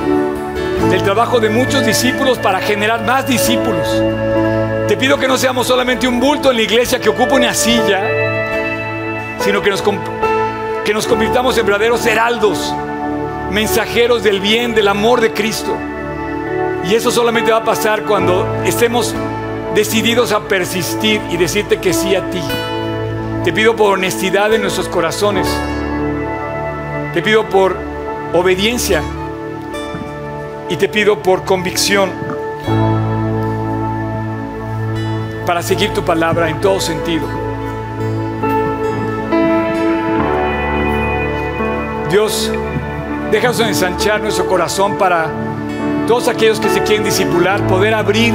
del trabajo de muchos discípulos para generar más discípulos. Te pido que no seamos solamente un bulto en la iglesia que ocupa una silla, sino que nos, que nos convirtamos en verdaderos heraldos, mensajeros del bien, del amor de Cristo. Y eso solamente va a pasar cuando estemos decididos a persistir y decirte que sí a ti. Te pido por honestidad en nuestros corazones. Te pido por obediencia y te pido por convicción para seguir tu palabra en todo sentido. Dios, déjanos ensanchar nuestro corazón para todos aquellos que se quieren disipular, poder abrir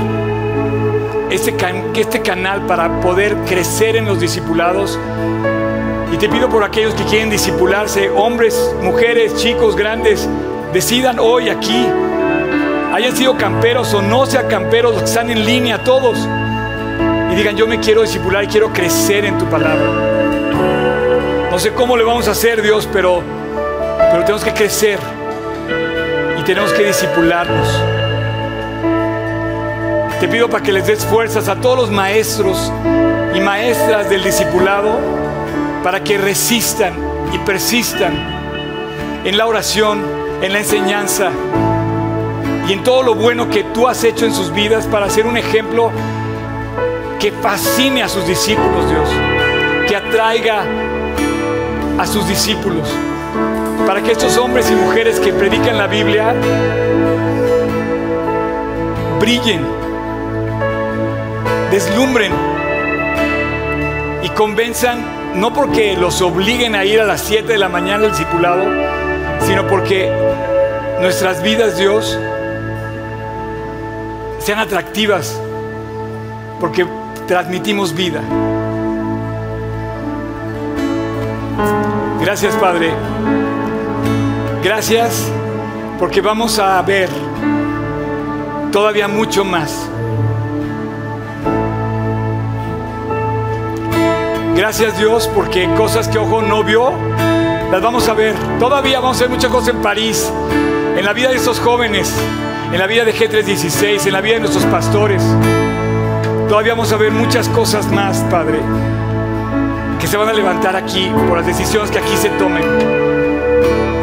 este, este canal para poder crecer en los discipulados. Y te pido por aquellos que quieren disipularse, hombres, mujeres, chicos, grandes, decidan hoy aquí, hayan sido camperos o no sean camperos, los que están en línea, todos, digan, yo me quiero disipular y quiero crecer en tu palabra. No sé cómo le vamos a hacer, Dios, pero, pero tenemos que crecer y tenemos que disipularnos. Te pido para que les des fuerzas a todos los maestros y maestras del discipulado para que resistan y persistan en la oración, en la enseñanza y en todo lo bueno que tú has hecho en sus vidas para ser un ejemplo que fascine a sus discípulos, Dios, que atraiga a sus discípulos, para que estos hombres y mujeres que predican la Biblia brillen deslumbren y convenzan, no porque los obliguen a ir a las 7 de la mañana al discipulado, sino porque nuestras vidas, Dios, sean atractivas, porque transmitimos vida. Gracias, Padre. Gracias porque vamos a ver todavía mucho más Gracias Dios porque cosas que ojo no vio, las vamos a ver. Todavía vamos a ver muchas cosas en París, en la vida de estos jóvenes, en la vida de G316, en la vida de nuestros pastores. Todavía vamos a ver muchas cosas más, Padre, que se van a levantar aquí por las decisiones que aquí se tomen.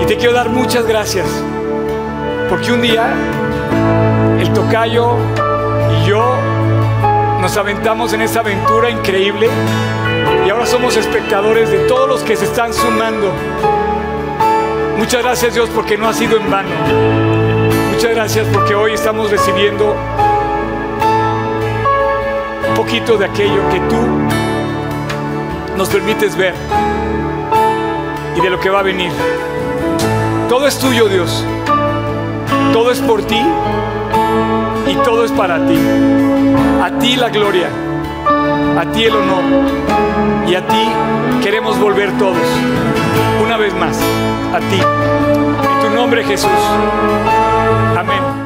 Y te quiero dar muchas gracias, porque un día el tocayo y yo nos aventamos en esa aventura increíble y ahora somos espectadores de todos los que se están sumando. Muchas gracias Dios porque no ha sido en vano. Muchas gracias porque hoy estamos recibiendo poquito de aquello que tú nos permites ver y de lo que va a venir. Todo es tuyo Dios. Todo es por ti y todo es para ti. A ti la gloria a ti el honor y a ti queremos volver todos, una vez más, a ti. En tu nombre Jesús. Amén.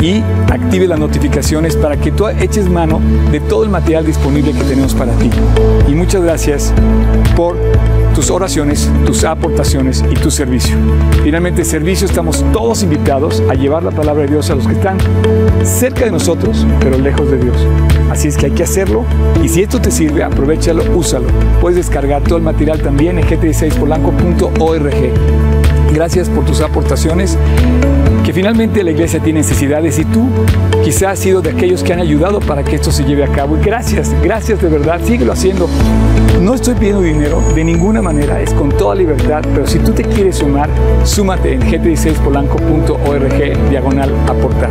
y active las notificaciones para que tú eches mano de todo el material disponible que tenemos para ti. Y muchas gracias por tus oraciones, tus aportaciones y tu servicio. Finalmente, servicio estamos todos invitados a llevar la palabra de Dios a los que están cerca de nosotros, pero lejos de Dios. Así es que hay que hacerlo y si esto te sirve, aprovechalo, úsalo. Puedes descargar todo el material también en gt16polanco.org. Gracias por tus aportaciones, que finalmente la iglesia tiene necesidades y tú quizás has sido de aquellos que han ayudado para que esto se lleve a cabo. Y gracias, gracias de verdad, síguelo haciendo. No estoy pidiendo dinero de ninguna manera, es con toda libertad, pero si tú te quieres sumar, súmate en gt16polanco.org diagonal aportar.